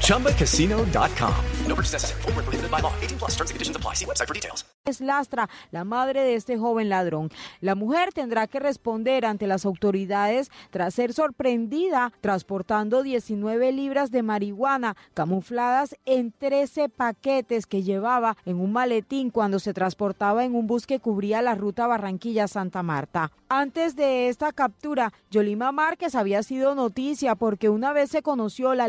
ChumbaCasino.com. No purchase necessary. Full prohibited by law. 18 plus terms and conditions apply. See website for details. Es Lastra, la madre de este joven ladrón. La mujer tendrá que responder ante las autoridades tras ser sorprendida transportando 19 libras de marihuana camufladas en 13 paquetes que llevaba en un maletín cuando se transportaba en un bus que cubría la ruta Barranquilla-Santa Marta. Antes de esta captura, Yolima Márquez había sido noticia porque una vez se conoció la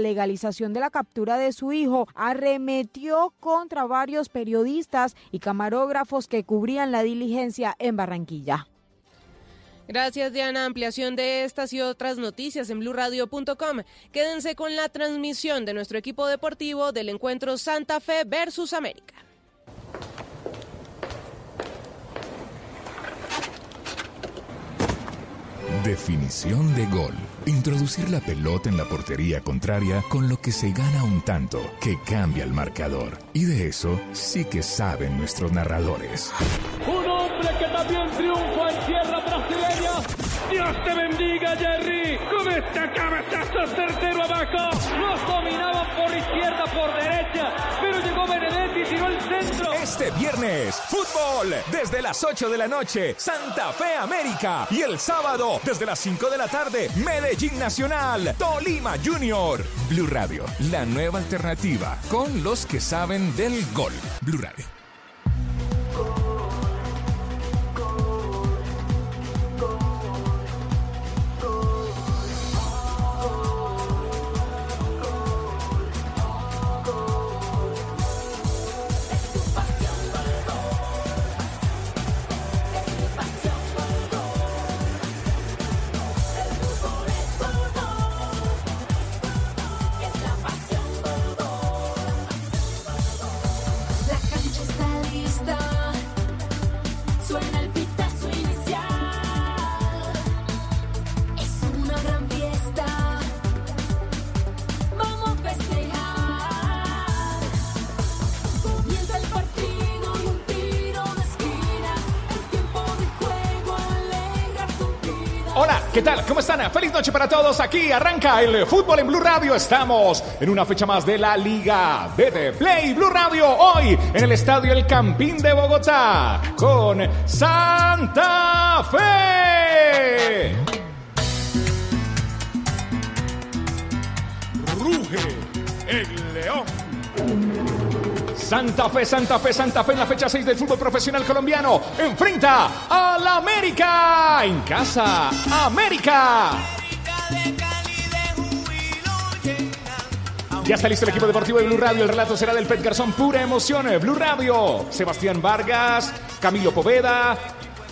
de la captura de su hijo, arremetió contra varios periodistas y camarógrafos que cubrían la diligencia en Barranquilla. Gracias, Diana. Ampliación de estas y otras noticias en blurradio.com. Quédense con la transmisión de nuestro equipo deportivo del encuentro Santa Fe versus América. Definición de gol. Introducir la pelota en la portería contraria con lo que se gana un tanto que cambia el marcador. Y de eso sí que saben nuestros narradores. Un hombre que también triunfa en tierra brasileña. Dios te bendiga, Jerry. Con este cabezazo certero abajo. Los dominaban por izquierda, por derecha. Pero llegó Benedetti y tiró el Este viernes, fútbol desde las 8 de la noche, Santa Fe América. Y el sábado, desde las 5 de la tarde, Medellín Nacional, Tolima Junior. Blue Radio, la nueva alternativa con los que saben del gol. Blue Radio. Feliz noche para todos. Aquí arranca el fútbol en Blue Radio. Estamos en una fecha más de la Liga de Play Blue Radio. Hoy en el Estadio El Campín de Bogotá con Santa Fe. Santa Fe, Santa Fe, Santa Fe en la fecha 6 del fútbol profesional colombiano. Enfrenta a la América. En casa, América. Ya está listo el equipo deportivo de Blue Radio. El relato será del Pet Garzón. Pura emoción. Blue Radio. Sebastián Vargas, Camilo Poveda,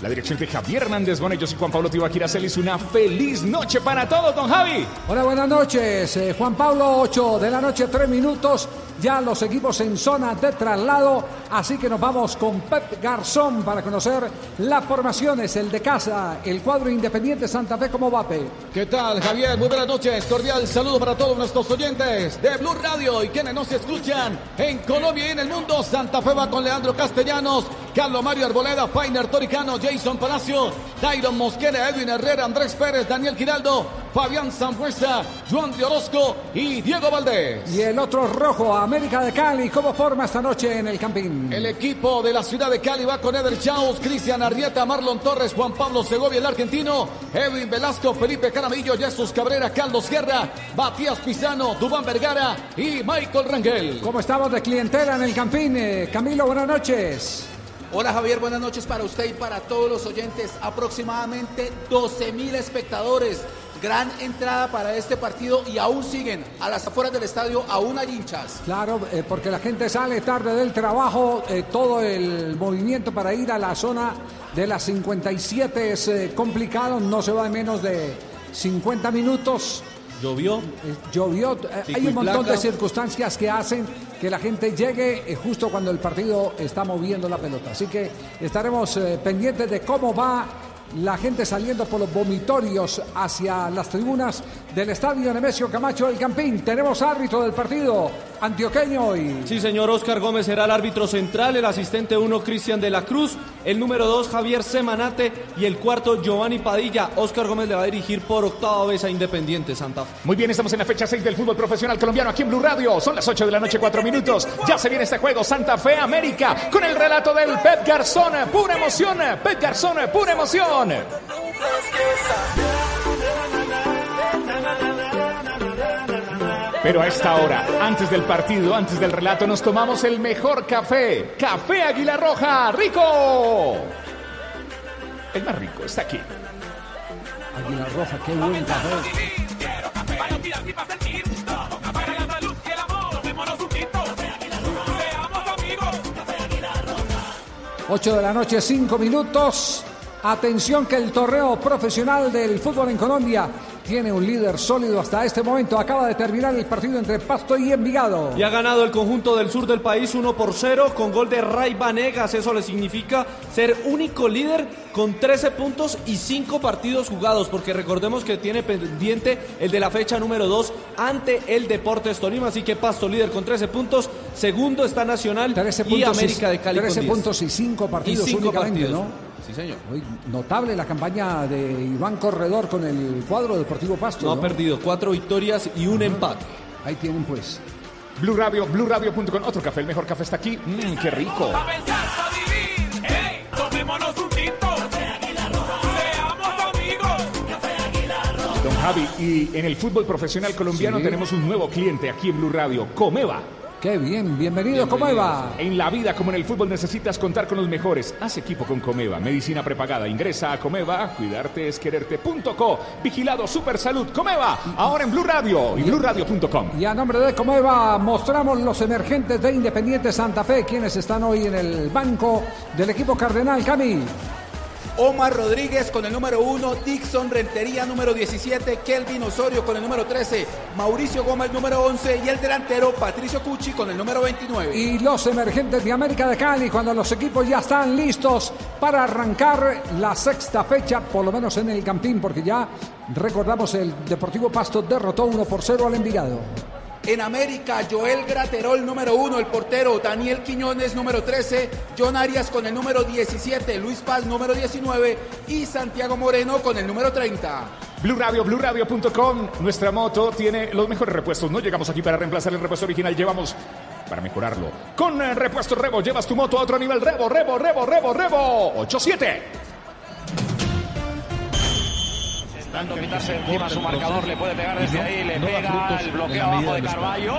la dirección de Javier Hernández Bonellos y Juan Pablo Tibaquira. Una feliz noche para todos, don Javi. Hola, buenas noches. Eh, Juan Pablo, 8 de la noche, 3 minutos. Ya los equipos en zona de traslado. Así que nos vamos con Pep Garzón para conocer las formaciones, el de casa, el cuadro independiente Santa Fe como vape. ¿Qué tal, Javier? Muy buenas noches. Cordial saludo para todos nuestros oyentes de Blue Radio y quienes nos escuchan en Colombia y en el mundo. Santa Fe va con Leandro Castellanos, Carlos Mario Arboleda, Fainer Toricano, Jason Palacio, Dairon Mosquera, Edwin Herrera, Andrés Pérez, Daniel Giraldo, Fabián Sanfuerza, Juan de Orozco y Diego Valdés. Y el otro rojo, América de Cali, ¿cómo forma esta noche en el Campín? El equipo de la ciudad de Cali va con Eder Chaus, Cristian Arrieta, Marlon Torres, Juan Pablo Segovia, el argentino, Edwin Velasco, Felipe Caramillo, Jesús Cabrera, Carlos Guerra, Matías Pizano, Dubán Vergara y Michael Rangel. ¿Cómo estamos de clientela en el Campín? Eh, Camilo, buenas noches. Hola Javier, buenas noches para usted y para todos los oyentes. Aproximadamente 12 mil espectadores. Gran entrada para este partido y aún siguen a las afueras del estadio, aún hay hinchas. Claro, eh, porque la gente sale tarde del trabajo, eh, todo el movimiento para ir a la zona de las 57 es eh, complicado, no se va de menos de 50 minutos Llovió. Eh, llovió. Eh, hay un montón de circunstancias que hacen que la gente llegue eh, justo cuando el partido está moviendo la pelota. Así que estaremos eh, pendientes de cómo va la gente saliendo por los vomitorios hacia las tribunas del estadio Nemesio Camacho del Campín. Tenemos árbitro del partido antioqueño y Sí, señor Oscar Gómez será el árbitro central, el asistente 1 Cristian de la Cruz, el número 2 Javier Semanate y el cuarto Giovanni Padilla. Oscar Gómez le va a dirigir por octava vez a Independiente Santa Fe. Muy bien, estamos en la fecha 6 del fútbol profesional colombiano aquí en Blue Radio. Son las 8 de la noche, 4 minutos. Ya se viene este juego Santa Fe América con el relato del Pep Garzón. Pura emoción, Pep Garzón, pura emoción. Pero a esta hora, antes del partido, antes del relato, nos tomamos el mejor café. Café Águila Roja, rico. El más rico está aquí. Águila Roja, qué buen café. 8 de la noche, 5 minutos. Atención que el torneo profesional del fútbol en Colombia tiene un líder sólido hasta este momento. Acaba de terminar el partido entre Pasto y Envigado. Y ha ganado el conjunto del sur del país 1 por 0 con gol de Ray Vanegas. Eso le significa ser único líder con 13 puntos y 5 partidos jugados, porque recordemos que tiene pendiente el de la fecha número 2 ante el Deportes Tolima. Así que Pasto líder con 13 puntos, segundo está Nacional 13 y América de Cali 13 con 10. puntos y 5 partidos Y cinco únicamente, partidos. ¿no? Sí, señor. Hoy, notable la campaña de Iván Corredor con el cuadro Deportivo Pasto. No ha perdido cuatro victorias y un empate. Ahí tienen pues. Blue Radio, BlueRadio.com. Otro café, el mejor café está aquí. Mmm, qué rico. Tomémonos un tinto. Seamos amigos. Don Javi, y en el fútbol profesional colombiano Sí. tenemos un nuevo cliente aquí en Blue Radio, Comeva. Qué bien, bienvenido, ¿cómo va? En la vida como en el fútbol necesitas contar con los mejores. Haz equipo con Comeva, medicina prepagada. Ingresa a Comeva, cuidarte es quererte.co. Vigilado Super Salud, Comeva, ahora en Blue Radio y BlueRadio.com. Y a nombre de Comeva mostramos los emergentes de Independiente Santa Fe, quienes están hoy en el banco del equipo Cardenal Cami. Omar Rodríguez con el número 1, Dixon Rentería número 17, Kelvin Osorio con el número 13, Mauricio Gómez número 11 y el delantero Patricio Cucci con el número 29. Y los emergentes de América de Cali, cuando los equipos ya están listos para arrancar la sexta fecha, por lo menos en el Campín, porque ya recordamos el Deportivo Pasto derrotó 1 por 0 al Envigado. En América, Joel Graterol número 1, el portero, Daniel Quiñones número 13, John Arias con el número 17, Luis Paz número 19 y Santiago Moreno con el número 30. Blue Radio, BlueRadio.com. Nuestra moto tiene los mejores repuestos. No llegamos aquí para reemplazar el repuesto original, llevamos para mejorarlo. Con el repuesto Rebo llevas tu moto a otro nivel. Rebo, Rebo, Rebo, Rebo, Rebo. 87. Intentando quitarse encima su marcador, le puede pegar desde ahí, le pega el bloqueo abajo de Carballo.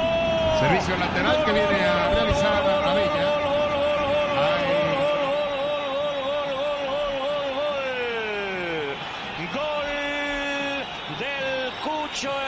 Servicio lateral que viene a realizar Abella. Gol del Cucho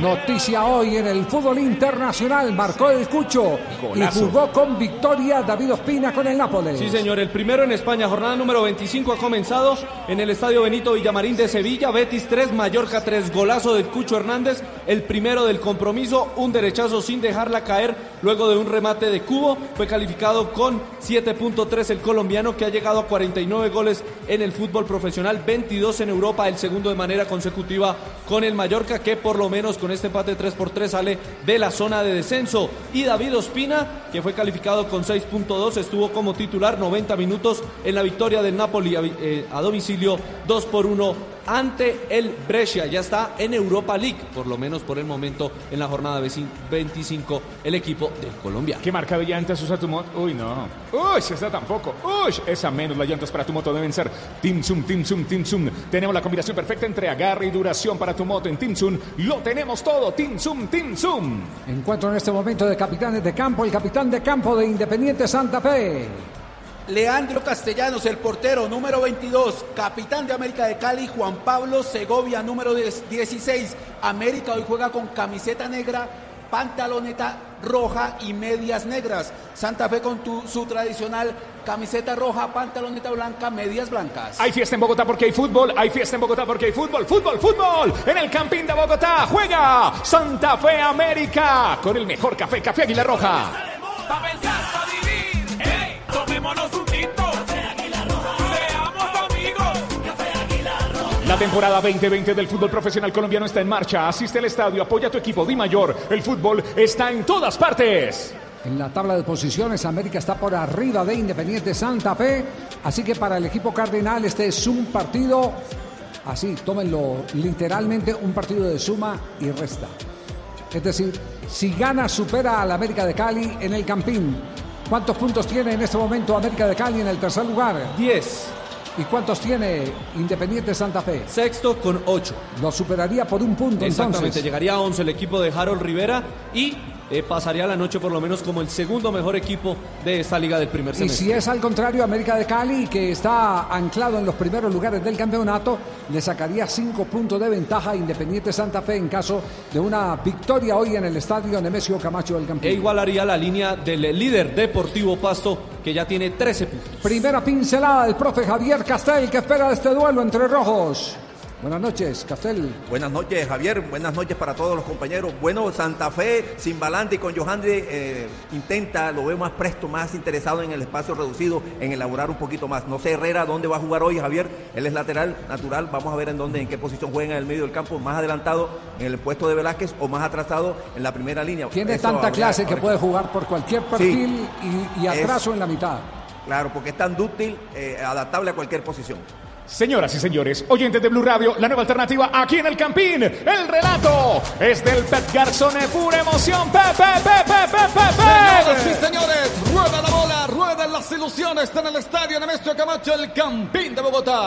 Noticia hoy en el fútbol internacional, marcó el Cucho Golazo. y jugó con victoria David Ospina con el Nápoles. Sí, señor, el primero en España, jornada número 25 ha comenzado en el Estadio Benito Villamarín de Sevilla, Betis 3, Mallorca 3, golazo del Cucho Hernández, el primero del compromiso, un derechazo sin dejarla caer luego de un remate de cubo, fue calificado con 7.3 el colombiano que ha llegado a 49 goles en el fútbol profesional, 22 en Europa, el segundo de manera consecutiva con el Mallorca que por lo menos con este empate 3 por 3 sale de la zona de descenso. Y David Ospina que fue calificado con 6.2 estuvo como titular 90 minutos en la victoria del Napoli a, eh, domicilio 2 por 1 ante el Brescia. Ya está en Europa League, por lo menos por el momento en la jornada 25 el equipo del Colombia. ¿Qué marca de llantas usa tu moto? Uy, no. Uy, esa tampoco. Uy, esa menos. Las llantas para tu moto deben ser Team Zoom, Team Zoom, Team Zoom. Tenemos la combinación perfecta entre agarre y duración para tu moto en Team Zoom. Lo tenemos todo. Team Zoom, Team Zoom. Encuentro en este momento de capitanes de campo, el capitán de campo de Independiente Santa Fe. Leandro Castellanos, el portero número 22, capitán de América de Cali, Juan Pablo Segovia, número 10 16. América hoy juega con camiseta negra, pantaloneta roja y medias negras. Santa Fe con tu- su tradicional camiseta roja, pantaloneta blanca, medias blancas. Hay fiesta en Bogotá porque hay fútbol, hay fiesta en Bogotá porque hay fútbol, fútbol, fútbol. En el Campín de Bogotá juega Santa Fe América con el mejor café, Café Águila Roja. Tomémonos un tinto. La temporada 2020 del fútbol profesional colombiano está en marcha. Asiste al estadio, apoya a tu equipo Di Mayor. El fútbol está en todas partes. En la tabla de posiciones, América está por arriba de Independiente Santa Fe. Así que para el equipo cardenal este es un partido, así, tómenlo literalmente, un partido de suma y resta. Es decir, si gana, supera al América de Cali en el Campín. ¿Cuántos puntos tiene en este momento América de Cali en el tercer lugar? 10. ¿Y cuántos tiene Independiente Santa Fe? Sexto con 8. Lo superaría por un punto Exactamente, entonces. llegaría a 11 el equipo de Harold Rivera y eh, pasaría la noche por lo menos como el segundo mejor equipo de esta liga del primer Y semestre. si es al contrario, América de Cali, que está anclado en los primeros lugares del campeonato, le sacaría cinco puntos de ventaja a Independiente Santa Fe en caso de una victoria hoy en el estadio Nemesio Camacho del E Campín. igualaría la línea del líder Deportivo Pasto, que ya tiene 13 puntos. Primera pincelada del profe Javier Castel, que espera este duelo entre rojos. Buenas noches, Castel. Buenas noches, Javier. Buenas noches para todos los compañeros. Bueno, Santa Fe, sin Balante y con Johandri, eh, intenta, lo veo más presto, más interesado en el espacio reducido, en elaborar un poquito más. No sé Herrera dónde va a jugar hoy, Javier. Él es lateral natural. Vamos a ver en dónde, en qué posición juega en el medio del campo, más adelantado en el puesto de Velázquez o más atrasado en la primera línea. Tiene Eso tanta habría- clase que habría- puede jugar por cualquier perfil y, y Es- atraso en la mitad. Claro, porque es tan dúctil, eh, adaptable a cualquier posición. Señoras y señores, oyentes de Blue Radio, la nueva alternativa aquí en el Campín. El relato es del Pep Garzón, pura emoción. Pepe, Pepe, Pepe, Señoras Pepe. y señores, rueda la bola, ruedan las ilusiones, está en el estadio Nemesio Camacho, el Campín de Bogotá.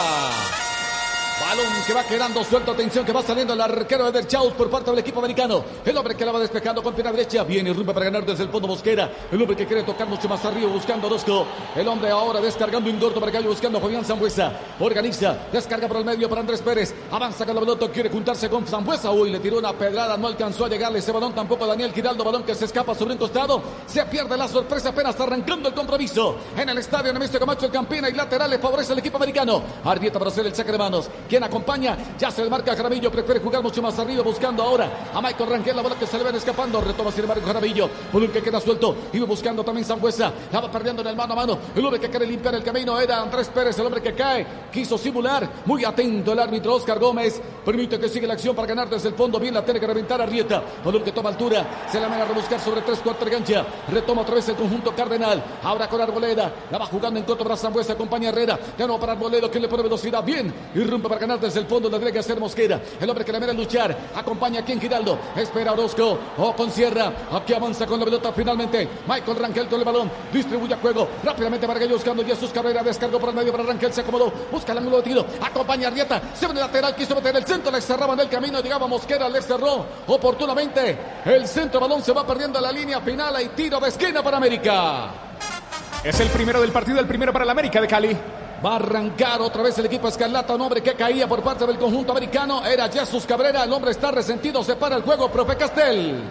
Balón que va quedando suelto, atención que va saliendo el arquero Eder Chaus por parte del equipo americano. El hombre que la va despejando con pierna derecha, viene rumba para ganar desde el fondo Mosquera. El hombre que quiere tocar mucho más arriba buscando Orozco. El hombre ahora descargando un gordo para calle buscando a Fabián Zambuesa. Organiza, descarga por el medio para Andrés Pérez. Avanza con la pelota, quiere juntarse con Zambuesa. Uy, le tiró una pedrada, no alcanzó a llegarle ese balón tampoco Daniel Giraldo. Balón que se escapa sobre un costado. Se pierde la sorpresa apenas arrancando el compromiso. En el estadio Nemesio Camacho, el Campina y laterales favorece al equipo americano. Arrieta para hacer el saque de manos. Acompaña, ya se le marca a Jaramillo. Prefiere jugar mucho más arriba buscando ahora a Michael Rangel. La bola que se le ven escapando. Retoma sin embargo Jaramillo. Balón que queda suelto. Iba buscando también Zambuesa. La va perdiendo en el mano a mano. El hombre que quiere limpiar el camino era Andrés Pérez. El hombre que cae. Quiso simular. Muy atento el árbitro Oscar Gómez. Permite que siga la acción para ganar desde el fondo. Bien la tiene que reventar Arrieta. Balón que toma altura. Se la manda a rebuscar sobre tres cuartos de cancha. Retoma otra vez el conjunto Cardenal. Ahora con Arboleda. La va jugando en contra para Zambuesa. Acompaña Herrera. Nuevo para Arboleda que le pone velocidad. Bien. Irrumpe para ganar desde el fondo. La tiene que hacer Mosquera. El hombre que le mira luchar. Acompaña aquí en Giraldo. Espera Orozco. O con Sierra. Aquí avanza con la pelota finalmente. Michael Rangel con el balón. Distribuye a juego. Rápidamente para Gallo buscando Jesús Cabrera. Descargó por el medio para Rangel. Se acomodó. Busca el ángulo de tiro. Acompaña a Arrieta. Se ve el lateral. Quiso meter el centro. Le cerraban el camino. Llegaba Mosquera. Le cerró oportunamente. El centro balón se va perdiendo en la línea final. Hay tiro de esquina para América. Es el primero del partido, el primero para la América de Cali. Va a arrancar otra vez el equipo Escarlata, un hombre que caía por parte del conjunto americano. Era Jesús Cabrera, el hombre está resentido, se para el juego, profe Castel.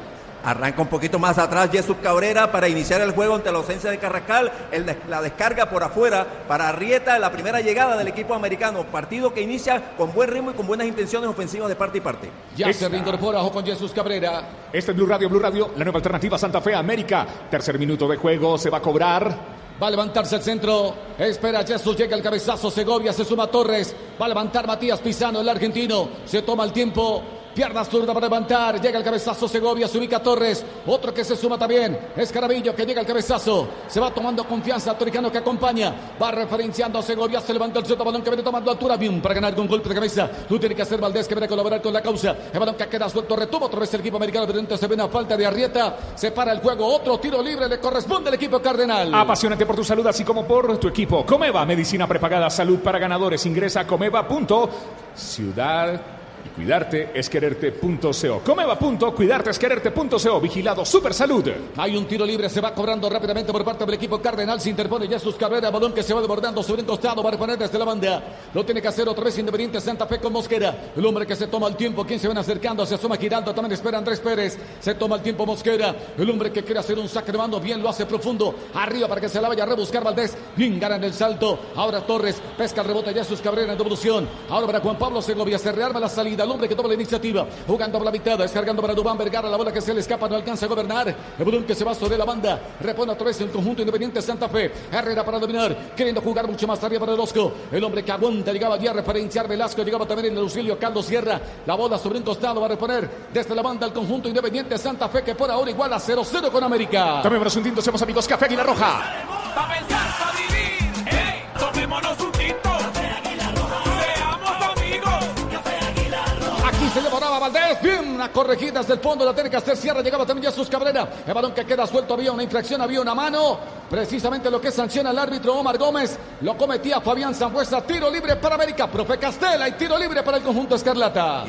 Arranca un poquito más atrás Jesús Cabrera para iniciar el juego ante la ausencia de Carrascal. El la descarga por afuera para Arrieta, la primera llegada del equipo americano. Partido que inicia con buen ritmo y con buenas intenciones ofensivas de parte y parte. Ya se reincorpora con Jesús Cabrera. Este es Blue Radio, Blue Radio, la nueva alternativa Santa Fe América. Tercer minuto de juego, se va a cobrar. Va a levantarse el centro. Espera Jesús, llega el cabezazo. Segovia se suma Torres. Va a levantar Matías Pisano, el argentino. Se toma el tiempo. Pierna zurda para levantar. Llega el cabezazo Segovia, se ubica Torres. Otro que se suma también. Es Carabillo que llega el cabezazo. Se va tomando confianza. Toricano que acompaña. Va referenciando a Segovia. Se levanta el centro balón que viene tomando altura. Bien para ganar con golpe de cabeza. Tú tienes que hacer Valdés que viene a colaborar con la causa. El balón que queda suelto. Retoma otra vez el equipo americano. Pero se ve una falta de Arrieta. Se para el juego. Otro tiro libre le corresponde al equipo Cardenal. Apasionante por tu salud, así como por tu equipo. Comeva, medicina prepagada, salud para ganadores. Ingresa a comeva.ciudad Cuidarte es quererte.co. Comeva.cuidarte es quererte.co. Vigilado Super Salud. Hay un tiro libre, se va cobrando rápidamente por parte del equipo Cardenal. Se interpone Jesús Cabrera, balón que se va desbordando sobre un costado para poner desde la banda. Lo tiene que hacer otra vez Independiente Santa Fe con Mosquera. El hombre que se toma el tiempo. ¿Quién se van acercando? Se asoma girando. También espera Andrés Pérez. Se toma el tiempo Mosquera. El hombre que quiere hacer un saque de mando. Bien lo hace profundo. Arriba para que se la vaya a rebuscar Valdés. Bien gana en el salto. Ahora Torres pesca el rebote. Jesús Cabrera en devolución. Ahora para Juan Pablo Segovia. Se rearma la salida. El hombre que toma la iniciativa. Jugando por la mitad. Descargando para Dubán Vergara. La bola que se le escapa. No alcanza a gobernar. El balón que se va sobre la banda. Repone otra vez el conjunto Independiente Santa Fe. Herrera para dominar. Queriendo jugar mucho más arriba para el Osco. El hombre que aguanta. Llegaba ya a referenciar Velasco. Llegaba también el auxilio Carlos Sierra. La bola sobre un costado. Va a reponer desde la banda el conjunto Independiente Santa Fe. Que por ahora igual a 0-0 con América. Tomémonos un tinto. Somos amigos Café Águila Roja. Valdés. Bien, la corregida desde el fondo. La tiene que hacer Sierra. Llegaba también Jesús Cabrera. El balón que queda suelto. Había una infracción. Había una mano. Precisamente lo que sanciona el árbitro Omar Gómez. Lo cometía Fabián Zambuesa. Tiro libre para América. Profe Castela. Y tiro libre para el conjunto Escarlata.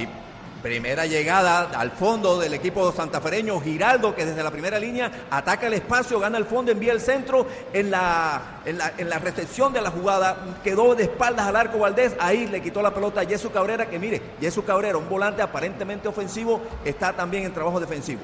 Primera llegada al fondo del equipo santafereño, Giraldo, que desde la primera línea ataca el espacio, gana el fondo, envía el centro en la, en la, en la recepción de la jugada, quedó de espaldas al arco Valdés, ahí le quitó la pelota a Jesús Cabrera, que mire, Jesús Cabrera, un volante aparentemente ofensivo, está también en trabajo defensivo.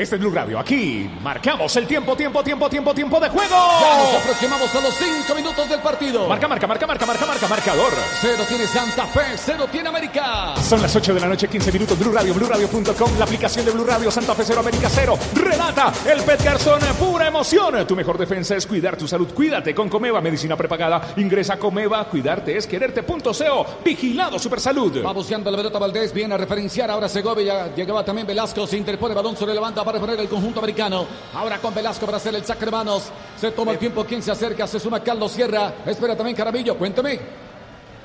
Este es Blue Radio. Aquí marcamos el tiempo, tiempo, tiempo, tiempo, tiempo de juego. Ya nos aproximamos a los cinco minutos del partido. Marca, marca, marca, marca, marca, marca, marcador. Cero tiene Santa Fe, cero tiene América. Son las 8 de la noche, 15 minutos. Blue Radio, BlueRadio.com, la aplicación de Blue Radio, Santa Fe 0, América 0. Relata el Pet Garzón, pura emoción. Tu mejor defensa es cuidar tu salud. Cuídate con Comeva, medicina prepagada. Ingresa a Comeva, cuidarte es quererte.co. Vigilado Super Salud. Va buscando la pelota Valdés, viene a referenciar ahora Segovia. Llegaba también Velasco, se interpone balón sobre la banda para poner el conjunto americano. Ahora con Velasco para hacer el saque de manos. Se toma el tiempo, quien se acerca, se suma Carlos Sierra. Espera también Carabillo, cuéntame.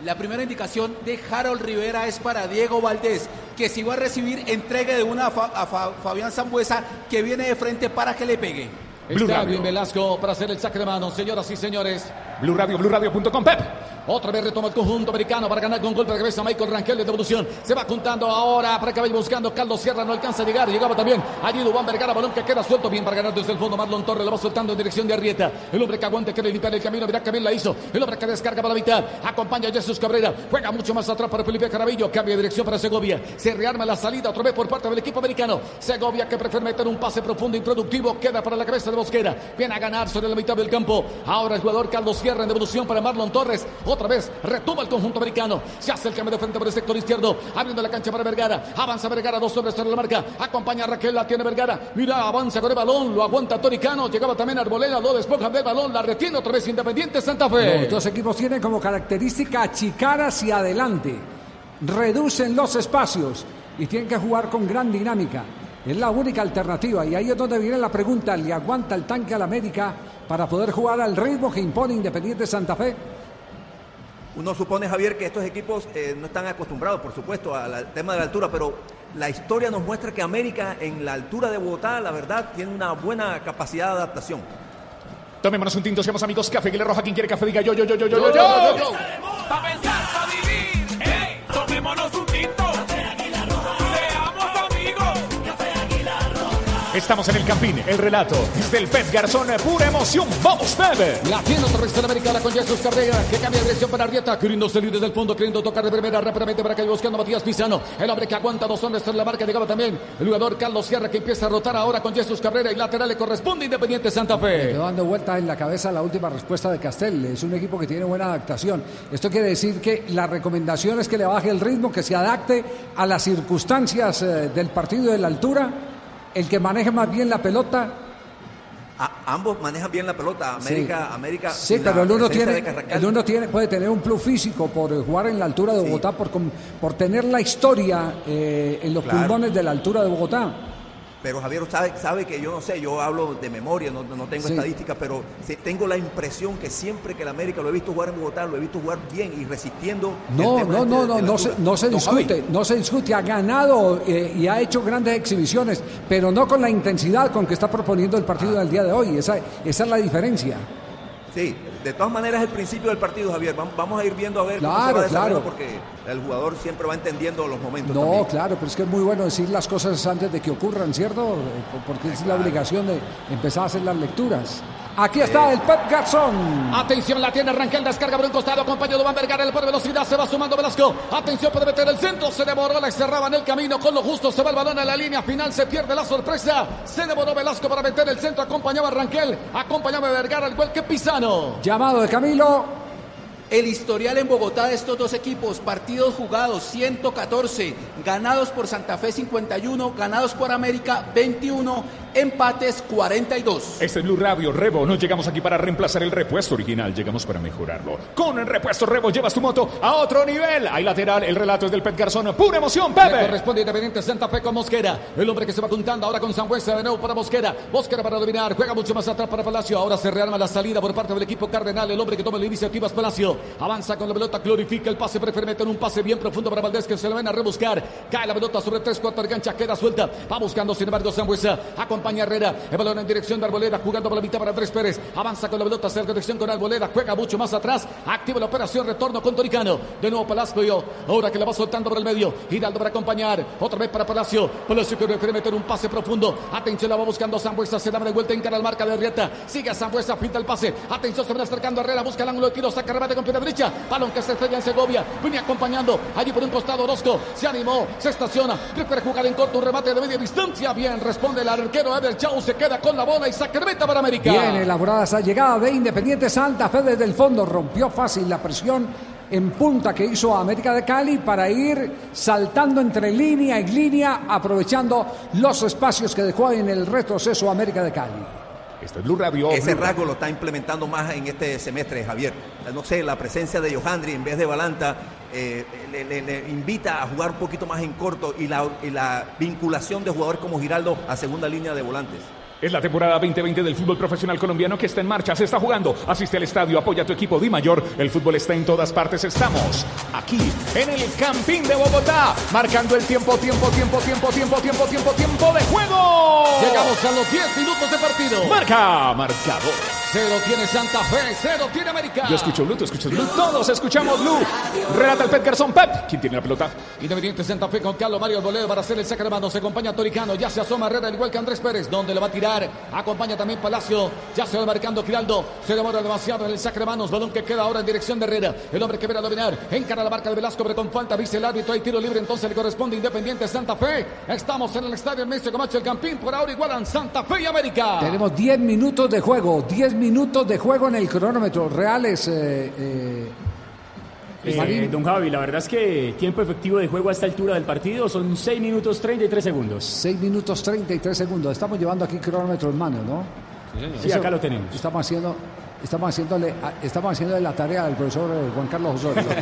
La primera indicación de Harold Rivera es para Diego Valdés, que si va a recibir entregue de una a, Fa- a Fa- Fabián Zambuesa, que viene de frente para que le pegue. Blue Está Radio. bien Velasco para hacer el saque de manos, señoras y señores. Blue Radio, BlueRadio.com, Pep. Otra vez retoma el conjunto americano para ganar con golpe de cabeza Michael Rangel de devolución. Se va juntando ahora para que vaya buscando Carlos Sierra. No alcanza a llegar. Llegaba también allí Dubán Vergara. Balón que queda suelto bien para ganar desde el fondo. Marlon Torres lo va soltando en dirección de Arrieta. El hombre que aguante quiere limpiar el camino. Mirá que bien la hizo. El hombre que descarga para la mitad. Acompaña a Jesús Cabrera. Juega mucho más atrás para Felipe Carabillo. Cambia de dirección para Segovia. Se rearma la salida otra vez por parte del equipo americano. Segovia que prefiere meter un pase profundo, improductivo. Queda para la cabeza de Mosquera. Viene a ganar sobre la mitad del campo. Ahora el jugador Carlos Sierra en devolución para Marlon Torres. Otra vez retoma el conjunto americano. Se hace el cambio de frente por el sector izquierdo. Abriendo la cancha para Vergara. Avanza Vergara. Dos hombres sobre la marca. Acompaña a Raquel. La tiene Vergara. Mira, avanza con el balón. Lo aguanta Toricano. Llegaba también Arboleda. Lo despoja del balón. La retiene otra vez Independiente Santa Fe. Los dos equipos tienen como característica achicar hacia adelante, reducen los espacios y tienen que jugar con gran dinámica. Es la única alternativa y ahí es donde viene la pregunta, ¿le aguanta el tanque al América para poder jugar al ritmo que impone Independiente Santa Fe? Uno supone, Javier, que estos equipos eh, no están acostumbrados, por supuesto, al tema de la altura, pero la historia nos muestra que América en la altura de Bogotá, la verdad, tiene una buena capacidad de adaptación. Tomémonos un tinto, seamos amigos. Café Águila Roja. Quien quiere café, diga yo, yo, yo, yo, yo, Yo, yo. yo, yo, yo. Pa' pensar, pa' vivir. Estamos en el Campín, el relato del Pep Garzón, pura emoción. ¡Vamos! La tiene otra vez el americana con Jesús Cabrera, que cambia de dirección para Arrieta, queriendo salir desde el fondo, queriendo tocar de primera rápidamente para que vaya buscando a Matías Pizano. El hombre que aguanta dos hombres en la marca, llegaba también el jugador Carlos Sierra, que empieza a rotar ahora con Jesús Cabrera y lateral le corresponde Independiente Santa Fe. Quedó dando vueltas en la cabeza la última respuesta de Castel. Es un equipo que tiene buena adaptación. Esto quiere decir que la recomendación es que le baje el ritmo, que se adapte a las circunstancias eh, del partido de la altura. El que maneje más bien la pelota. A- ambos manejan bien la pelota. América, Sí. América. Sí, pero el uno, tiene, el uno tiene, puede tener un plus físico por jugar en la altura de Bogotá, por, por tener la historia eh, en los Claro. pulmones de la altura de Bogotá. Pero Javier sabe, sabe que yo no sé, yo hablo de memoria, no, no tengo Sí. estadísticas, pero tengo la impresión que siempre que el América lo he visto jugar en Bogotá, lo he visto jugar bien y resistiendo. No, no, este no, de no, no se, no se discute, no se discute. Ha ganado eh, y ha hecho grandes exhibiciones, pero no con la intensidad con que está proponiendo el partido del día de hoy. Esa, esa es la diferencia. Sí, de todas maneras el principio del partido, Javier. Vam- Vamos a ir viendo a ver cómo se Claro, va claro. porque el jugador siempre va entendiendo los momentos. No, también. claro, pero es que es muy bueno decir las cosas antes de que ocurran, ¿cierto? Eh, Porque es la obligación de empezar a hacer las lecturas. Aquí está el Pep Garzón. Atención, la tiene Rangel, descarga por un costado, acompañado de Van Vergara, el por velocidad, se va sumando Velasco. Atención, puede meter el centro, se demoró, le cerraban el camino con lo justo, se va el balón a la línea final, se pierde la sorpresa. Se demoró Velasco para meter el centro, acompañaba a Rangel, acompañaba a Vergara, al igual que Pisano. Llamado de Camilo. El historial en Bogotá de estos dos equipos, partidos jugados 114, ganados por Santa Fe 51, ganados por América 21, empates 42. Este es Blue Radio Revo. No llegamos aquí para reemplazar el repuesto original, llegamos para mejorarlo. Con el repuesto Revo llevas tu moto a otro nivel. Hay lateral, el relato es del Pet Garzón. Pura emoción, Pepe. corresponde Independiente Santa Fe con Mosquera. El hombre que se va apuntando ahora con Sangüesa de nuevo para Mosquera. Mosquera para dominar. Juega mucho más atrás para Palacio. Ahora se rearma la salida por parte del equipo Cardenal. El hombre que toma la iniciativa es Palacio. Avanza con la pelota, glorifica el pase. Prefiere meter un pase bien profundo para Valdés que se lo ven a rebuscar. Cae la pelota sobre tres cuartos de cancha. Queda suelta. Va buscando sin embargo Sangüesa. Acompaña Herrera. El balón en dirección de Arboleda. Jugando por la mitad para Andrés Pérez. Avanza con la pelota hacia la dirección con Arboleda. Juega mucho más atrás. Activa la operación. Retorno con Toricano. De nuevo Palacio. Ahora que la va soltando por el medio. Giraldo para acompañar. Otra vez para Palacio. Palacio que prefiere meter un pase profundo. Atención, la va buscando Zambuesa. Se da de vuelta en cara marca de Arrieta. Sigue Zambuesa. Pinta el pase. Atención, se va acercando Herrera. Busca el ángulo de tiro. Saca remate con pierna derecha. Balón que se estrella en Segovia. Viene acompañando. Allí por un costado Orozco. Se animó. Se estaciona. Prefiere jugar en corto. Un remate de media distancia. Bien, responde el arquero Ever Chau. Se queda con la bola y saca remeta para América. Bien elaborada esa llegada de Independiente Santa Fe desde el fondo. Rompió fácil la presión en punta que hizo América de Cali para ir saltando entre línea y línea, aprovechando los espacios que dejó en el retroceso América de Cali. Es Blue Radio. Ese Blue rasgo lo está implementando más en este semestre, Javier. No sé, la presencia de Johandri en vez de Balanta eh, le, le- le invita a jugar un poquito más en corto y la, y la vinculación de jugadores como Giraldo a segunda línea de volantes. Es la temporada 2020 del fútbol profesional colombiano que está en marcha, se está jugando. Asiste al estadio, apoya a tu equipo Di Mayor. El fútbol está en todas partes. Estamos aquí en el Campín de Bogotá, marcando el tiempo, tiempo, tiempo, tiempo, tiempo, tiempo, tiempo, tiempo de juego. Llegamos a los 10 minutos de partido. Marca, marcador. Cero tiene Santa Fe, cero tiene América. Yo escucho Blue, tú escuchas Blue, todos escuchamos Blue. Relata el Pet Garzón Pep. ¿Quién tiene la pelota? Independiente Santa Fe con Carlos Mario Arboleda para hacer el saque de mano. Se acompaña a Toricano. Ya se asoma Herrera, al igual que Andrés Pérez. Donde le va a tirar. Acompaña también Palacio. Ya se va marcando Giraldo. Se demora demasiado en el de manos. Balón que queda ahora en dirección de Herrera. El hombre que viene a dominar. Encara la marca de Velasco, pero con falta. Dice el árbitro. Hay tiro libre. Entonces le corresponde Independiente Santa Fe. Estamos en el estadio Ernesto Camacho el Campín. Por ahora igualan Santa Fe y América. Tenemos 10 minutos de juego, 10 minutos de juego en el cronómetro. Reales, eh, eh, Eh, don Javi, la verdad es que tiempo efectivo de juego a esta altura del partido son 6 minutos 33 segundos. 6 minutos 33 segundos. Estamos llevando aquí cronómetro en mano, ¿no? Sí, acá lo tenemos. Estamos haciendo, estamos haciéndole, estamos haciéndole la tarea al profesor eh, Juan Carlos Osorio.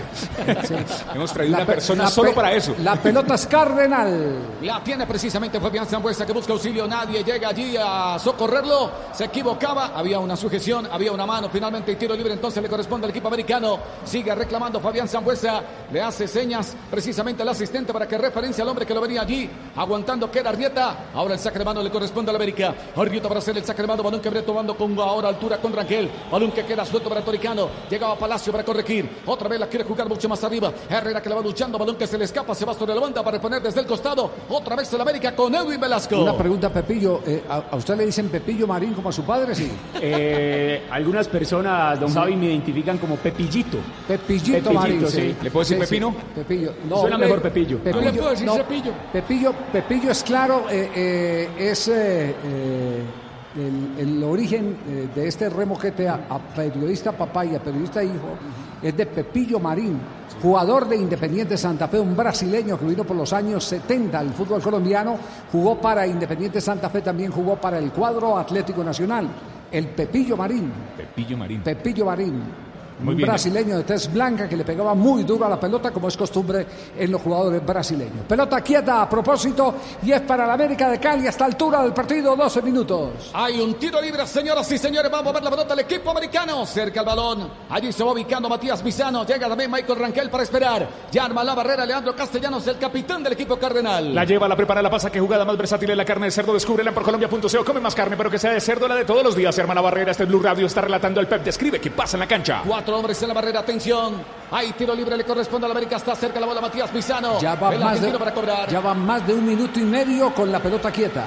Sí. Hemos traído La una pe- persona solo pe- para eso. La pelota es Cardenal. La tiene precisamente Fabián Zambuesa que busca auxilio. Nadie llega allí a socorrerlo. Se equivocaba. Había una sujeción, había una mano. Finalmente el tiro libre entonces le corresponde al equipo americano. Sigue reclamando Fabián Zambuesa. Le hace señas precisamente al asistente para que referencia al hombre que lo venía allí aguantando que era Arrieta. Ahora el saque de mano le corresponde al América. Arrieta para hacer el saque de mano. Balón que habría tomando con ahora altura con Rangel. Balón que queda suelto para Toricano. Llegaba Palacio para corregir. Otra vez la quiere jugar mucho más arriba. Herrera que la va luchando. Balón que se le escapa. Se va sobre la banda para poner desde el costado. Otra vez el América con Edwin Velasco. Una pregunta, Pepillo. eh, ¿a, a usted le dicen Pepillo Marín como a su padre? Sí. Eh, algunas personas, don Javi, me identifican como Pepillito. Pepillito, Marín. sí. ¿Le puedo decir Sí, sí. Pepino? Pepillo. Suena hombre, mejor Pepillo. Pepillo, Yo le puedo decir no, Cepillo. Pepillo, Pepillo es claro, eh, eh, es eh, eh, el, el origen eh, de este remoquete a, a periodista papá y a periodista hijo es de Pepillo Marín, jugador de Independiente Santa Fe, un brasileño que vino por los años 70 al fútbol colombiano, jugó para Independiente Santa Fe, también jugó para el cuadro Atlético Nacional, el Pepillo Marín. Pepillo Marín. Pepillo Marín. Un bien. brasileño de tez blanca que le pegaba muy duro a la pelota, como es costumbre en los jugadores brasileños. Pelota quieta a propósito y es para la América de Cali hasta altura del partido, 12 minutos. Hay un tiro libre, señoras y señores. Vamos a ver la pelota del equipo americano. Cerca el balón. Allí se va ubicando Matías Misano. Llega también Michael Ranquel para esperar. Ya arma la barrera Leandro Castellanos, el capitán del equipo cardenal. La lleva, la prepara, la pasa, que jugada más versátil en la carne de cerdo. Descúbrela por Colombia.co. Come más carne, pero que sea de cerdo, la de todos los días. Hermana Barrera, este Blue Radio está relatando el Pep. Describe qué pasa en la cancha. Cuatro hombres en la barrera, atención. Hay tiro libre, le corresponde a la América. Está cerca la bola Matías Misano. Ya va, el más de, argentino para cobrar. ya va más de un minuto y medio con la pelota quieta.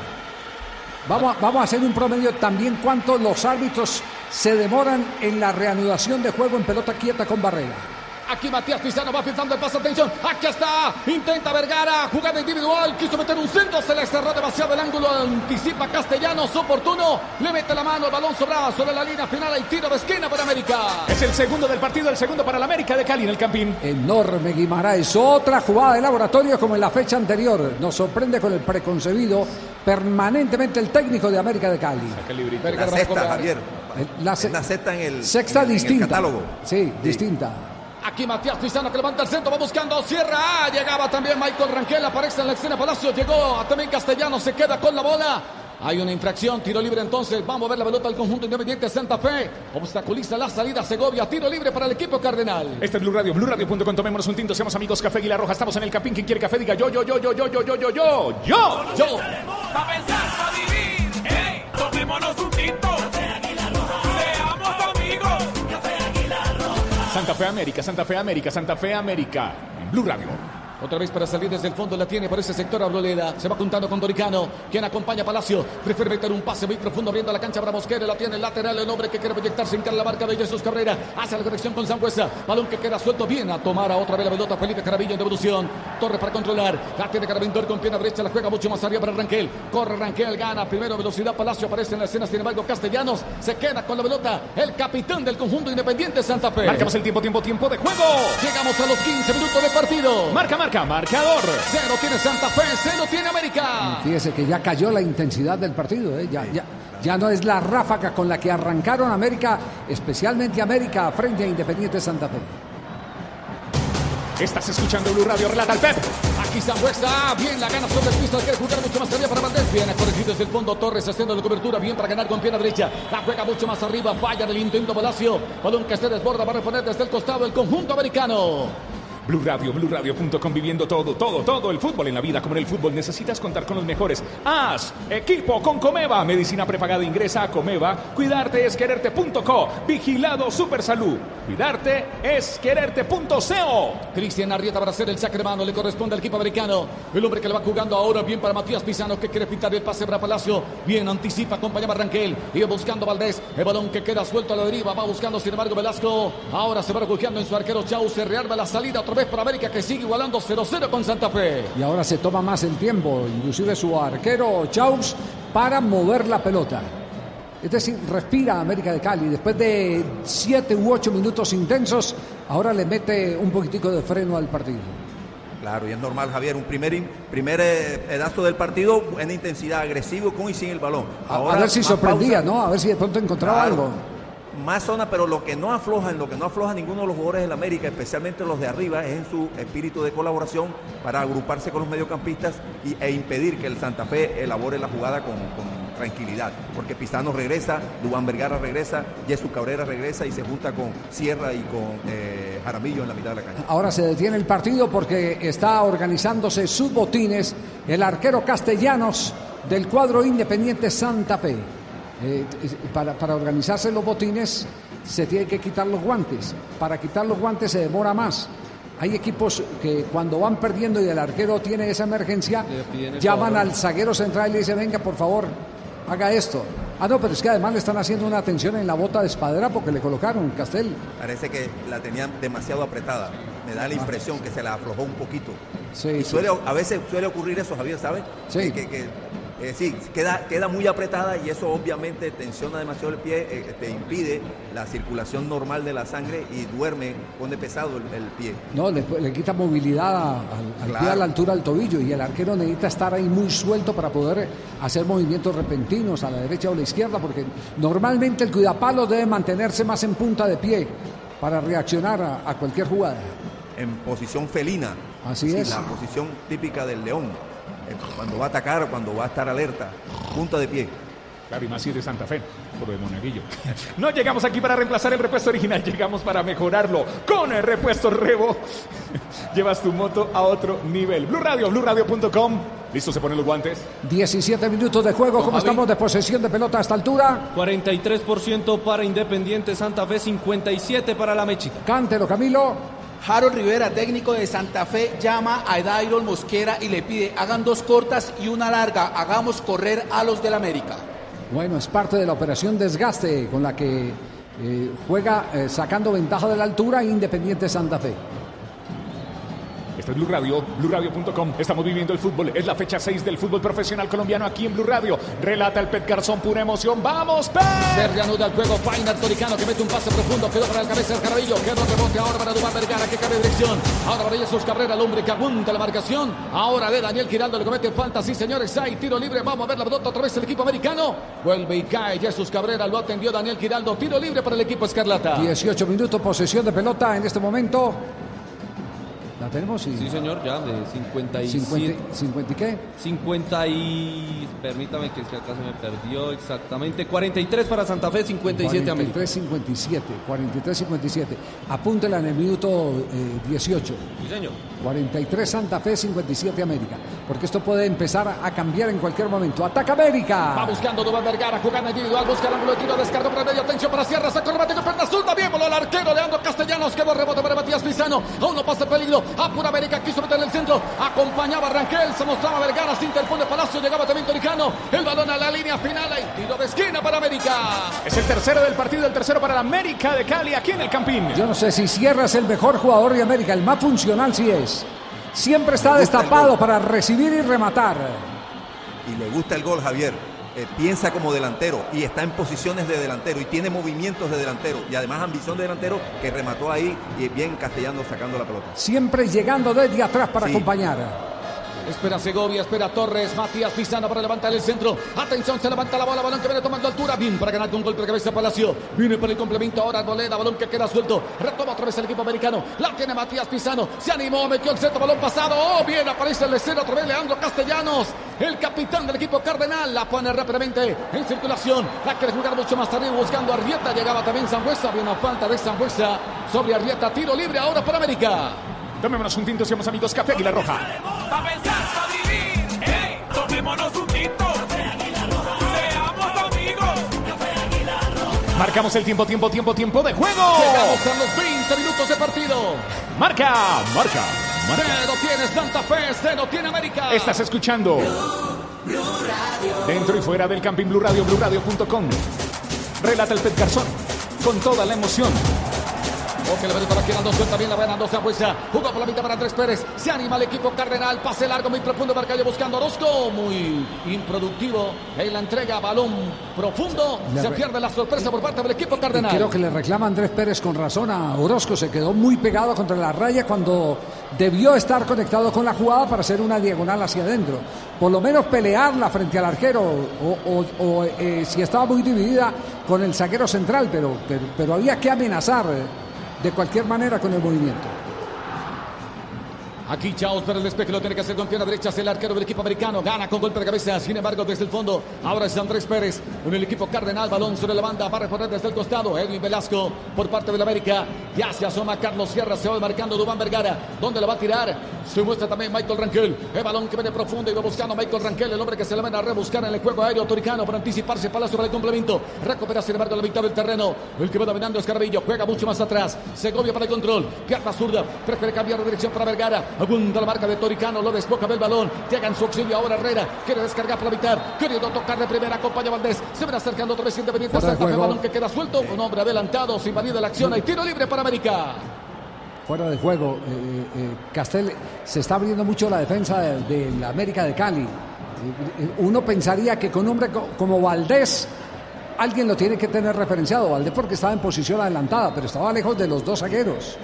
Vamos a, vamos a hacer un promedio también cuánto los árbitros se demoran en la reanudación de juego en pelota quieta con barrera. Aquí Matías Pizano va pintando el pase, atención. Aquí está. Intenta Vergara. Jugada individual. Quiso meter un centro. Se le cerró demasiado el ángulo. Anticipa Castellanos. Oportuno. Le mete la mano. El balón sobraba sobre la línea final. Hay tiro de esquina para América. Es el segundo del partido, el segundo para la América de Cali en el Campín. Enorme Guimaraes. Otra jugada de laboratorio como en la fecha anterior. Nos sorprende con el preconcebido permanentemente el técnico de América de Cali. La sexta, Javier. La, se- La sexta en el, sexta en el distinta. catálogo. Sí, distinta. Aquí Matías Pizano que levanta el centro, va buscando, cierra, ah, llegaba también Michael Ranquel, aparece en la escena Palacio, llegó a también Castellano, se queda con la bola. Hay una infracción, tiro libre entonces, vamos a ver la pelota del conjunto independiente Santa Fe. Obstaculiza la salida Segovia, tiro libre para el equipo cardenal. Este es Blue Radio, BlueRadio.com. Tomémonos un tinto, seamos amigos. Café Aguilar Roja. Estamos en el Campín. Quien quiere café, diga yo, yo, yo, yo, yo, yo, yo, yo, yo, yo. Yo. Pa' pensar, pa' vivir. ¡Ey! Tomémonos un tinto. Santa Fe América, Santa Fe América, Santa Fe América. En Blue Radio. Otra vez para salir desde el fondo la tiene por ese sector Abroleda. Se va juntando con Doricano, quien acompaña a Palacio. Prefiere meter un pase muy profundo abriendo la cancha para Mosquera. La tiene el lateral, el hombre que quiere proyectarse en la marca de Jesús Cabrera. Hace la conexión con Sangüesa. Balón que queda suelto bien a tomar a otra vez la pelota. Felipe Carabillo en devolución. Torre para controlar. La tiene Carabindor con pierna derecha. La juega mucho más arriba para Ranquel. Corre Ranquel, gana. Primero velocidad. Palacio aparece en la escena. Sin embargo, Castellanos se queda con la pelota. El capitán del conjunto independiente Santa Fe. Marcamos el tiempo, tiempo, tiempo de juego. Llegamos a los 15 minutos de partido. Marca, marca, marcador. Cero tiene Santa Fe, cero tiene América. Fíjese que ya cayó la intensidad del partido, ¿eh? ya, ya, ya no es la ráfaga con la que arrancaron América, especialmente América frente a Independiente Santa Fe. Estás escuchando Blue Radio, relata el Pep. Aquí Sangüesa, bien la gana sobre el piso, quiere jugar mucho más arriba para Valdés. Bien, corregido desde el fondo, Torres haciendo la cobertura, bien para ganar con pierna derecha. La juega mucho más arriba, falla del intento Palacio. Balón que se desborda, va a reponer desde el costado el conjunto americano. Blue Radio, BlueRadio.com, viviendo todo, todo, todo el fútbol en la vida como en el fútbol. Necesitas contar con los mejores. Haz equipo con Comeva. Medicina prepagada, ingresa a Comeva. Cuidarte es quererte.co. Vigilado Super Salud. Cuidarte es quererte.co. Cristian Arrieta para hacer el saque de mano, le corresponde al equipo americano. El hombre que le va jugando ahora bien para Matías Pizano, que quiere pintar el pase para Palacio. Bien, anticipa, acompañaba Ranquel. Y buscando Valdés. El balón que queda suelto a la deriva, va buscando sin embargo Velasco. Ahora se va refugiando en su arquero Chau. Se rearma la salida otra vez para América que sigue igualando 0-0 con Santa Fe. Y ahora se toma más el tiempo, inclusive su arquero Chaus, para mover la pelota. Es decir, respira América de Cali. Después de siete u ocho minutos intensos, ahora le mete un poquitico de freno al partido. Claro, y es normal, Javier. Un primer, primer eh, pedazo del partido, buena intensidad, agresivo con y sin el balón. A, a ver si sorprendía, pausa. ¿no? A ver si de pronto encontraba Claro. algo. Más zona, pero lo que no afloja, en lo que no afloja ninguno de los jugadores del América, especialmente los de arriba, es en su espíritu de colaboración para agruparse con los mediocampistas y, e impedir que el Santa Fe elabore la jugada con, tranquilidad. Porque Pizano regresa, Dubán Vergara regresa, Jesús Cabrera regresa y se junta con Sierra y con eh, Jaramillo en la mitad de la cancha. Ahora se detiene el partido porque está organizándose sus botines el arquero Castellanos del cuadro Independiente Santa Fe. Eh, para, para organizarse los botines se tiene que quitar los guantes. Para quitar los guantes se demora más. Hay equipos que cuando van perdiendo y el arquero tiene esa emergencia, llaman favor. al zaguero central y le dicen, venga, por favor, haga esto. Ah, no, pero es que además le están haciendo una atención en la bota de espadera porque le colocaron Castel. Parece que la tenían demasiado apretada. Me da la impresión que se la aflojó un poquito. Sí, Y sí. suele, a veces suele ocurrir eso, Javier, ¿sabes? Sí. Que, que- eh, sí, queda, queda muy apretada y eso obviamente tensiona demasiado el pie, eh, te impide la circulación normal de la sangre y duerme, pone pesado el, el pie. No, le, le quita movilidad al, al pie a la altura del tobillo y el arquero necesita estar ahí muy suelto para poder hacer movimientos repentinos a la derecha o a la izquierda, porque normalmente el cuidapalo debe mantenerse más en punta de pie. para reaccionar a, a cualquier jugada. En posición felina. Así Sí, es. La posición típica del león. Cuando va a atacar, cuando va a estar alerta. Punta de pie. Claro, y más si es de Santa Fe, por de Monaguillo. No llegamos aquí para reemplazar el repuesto original, llegamos para mejorarlo. Con el repuesto Rebo, llevas tu moto a otro nivel. Blue Radio, BlueRadio.com. ¿Listo? ¿Se ponen los guantes? 17 minutos de juego, ¿cómo Javi. estamos de posesión de pelota a esta altura? 43% para Independiente Santa Fe, 57 para la Mechica. Cántelo, Camilo. Harold Rivera, técnico de Santa Fe, llama a Dairon Mosquera y le pide hagan dos cortas y una larga, hagamos correr a los del América. Bueno, es parte de la operación desgaste con la que eh, juega eh, sacando ventaja de la altura Independiente Santa Fe. Este es Blue Radio, BlueRadio.com. Estamos viviendo el fútbol. Es la fecha 6 del fútbol profesional colombiano aquí en Blue Radio. Relata el Pet Garzón, pura emoción. ¡Vamos, Pet! Se reanuda el juego. Fainer Toricano que mete un pase profundo. Quedó para el cabeza del Carabillo. Quedó el rebote ahora para Dubán Vergara que cambia de dirección. Ahora para Jesús Cabrera, el hombre que apunta la marcación. Ahora de Daniel Giraldo le comete falta. Sí, señores. Hay tiro libre. Vamos a ver la pelota otra vez el equipo americano. Vuelve y cae Jesús Cabrera. Lo atendió Daniel Giraldo. Tiro libre para el equipo Escarlata. 18 minutos, posesión de pelota en este momento. ¿La tenemos? Sí, Sí, señor, ya de 57. 50, 50 y qué? 50 y... Permítame que es que acá se me perdió exactamente. 43 para Santa Fe, 57 América. 43-57, 43-57. Apúntela en el minuto eh, 18. Sí, señor. 43 Santa Fe, 57 América. Porque esto puede empezar a, cambiar en cualquier momento. ¡Ataca América! Va buscando Dubán Vergara, jugando individual, busca el ángulo de tiro, descarga para medio, atención para Sierra, saca el remate con pierna zurda, bien voló el arquero Leandro Castellanos, quedó el rebote para Matías Pizano, aún no pasa el peligro, apura América, quiso meter en el centro, acompañaba a Rangel, se mostraba Vergara, se interpone Palacio, llegaba también Toricano, el balón a la línea final, y tiro de esquina para América. Es el tercero del partido, el tercero para la América de Cali, aquí en el Campín. Yo no sé si Sierra es el mejor jugador de América, el más funcional sí es. Siempre está destapado para recibir y rematar. Y le gusta el gol, Javier. Eh, piensa como delantero y está en posiciones de delantero y tiene movimientos de delantero y además ambición de delantero que remató ahí y bien castellano sacando la pelota. Siempre llegando desde atrás para Sí. acompañar. Espera Segovia, espera Torres, Matías Pizano para levantar el centro. Atención, se levanta la bola, balón que viene tomando altura. Bien para ganar con golpe de cabeza Palacio. Viene por el complemento ahora Arboleda, balón que queda suelto. Retoma otra vez el equipo americano. La tiene Matías Pizano. Se animó, metió el centro, balón pasado. Oh, bien, aparece el escena otra vez Leandro Castellanos. El capitán del equipo Cardenal la pone rápidamente en circulación. La quiere jugar mucho más tarde buscando a Arrieta. Llegaba también Zambuesa. Viene una falta de Zambuesa sobre Arrieta. Tiro libre ahora para América. Tomémonos un tinto, seamos amigos, Café Águila Roja. Pa' pensar, pa' vivir. ¡Ey! Tomémonos un tinto. Seamos amigos. Marcamos el tiempo, tiempo, tiempo, tiempo de juego. Llegamos a los 20 minutos de partido. Marca, marca, marca. Se lo tiene Santa Fe, se lo tiene América. Estás escuchando dentro y fuera del Camping Blue Radio, BlueRadio.com. Relata el Pet Garzón con toda la emoción. Ok, la pelota la Aldo, suelta bien la buena Aldo Zambuesa. Jugó por la mitad para Andrés Pérez. Se anima el equipo Cardenal. Pase largo, muy profundo. Marcayo buscando a Orozco. Muy improductivo en la entrega. Balón profundo. Le Se pierde la sorpresa por parte del equipo Cardenal. creo que le reclama Andrés Pérez con razón a Orozco. Se quedó muy pegado contra la raya cuando debió estar conectado con la jugada para hacer una diagonal hacia adentro. Por lo menos pelearla frente al arquero o, o- o, eh, si estaba muy dividida con el zaguero central, pero, pero, pero había que amenazar eh, de cualquier manera con el movimiento. Aquí Chaos, pero el despeje lo tiene que hacer con pierna derecha. Es el arquero del equipo americano. Gana con golpe de cabeza. Sin embargo, desde el fondo. Ahora es Andrés Pérez. En el equipo Cardenal. Balón sobre la banda. Va a recorrer desde el costado. Edwin Velasco por parte del América. Ya se asoma Carlos Sierra. Se va marcando Dubán Vergara. ¿Dónde le va a tirar? Se muestra también Michael Rangel. El balón que viene profundo. Y va buscando a Michael Rangel. El hombre que se le van a rebuscar en el juego aéreo toricano para anticiparse. Palacio para el complemento. Recupera sin embargo la mitad del terreno. El que va dominando es Carabillo. Juega mucho más atrás. Segovia para el control. Pierna zurda. Prefiere cambiar de dirección para Vergara. Apunta la marca de Toricano. Lo desboca del balón. Llega en su auxilio ahora Herrera. Quiere descargar por la mitad. Queriendo tocar de primera. Acompaña Valdés. Se ven acercando otra vez Independiente. Fe. juego. Balón que queda suelto. Un hombre adelantado. Se invalida la acción. Hay tiro libre para América. Fuera de juego, eh, eh, Castel se está abriendo mucho la defensa de, la América de Cali. Eh, eh, Uno pensaría que con un hombre co- como Valdés alguien lo tiene que tener referenciado. Valdés porque estaba en posición adelantada, pero estaba lejos de los dos zagueros.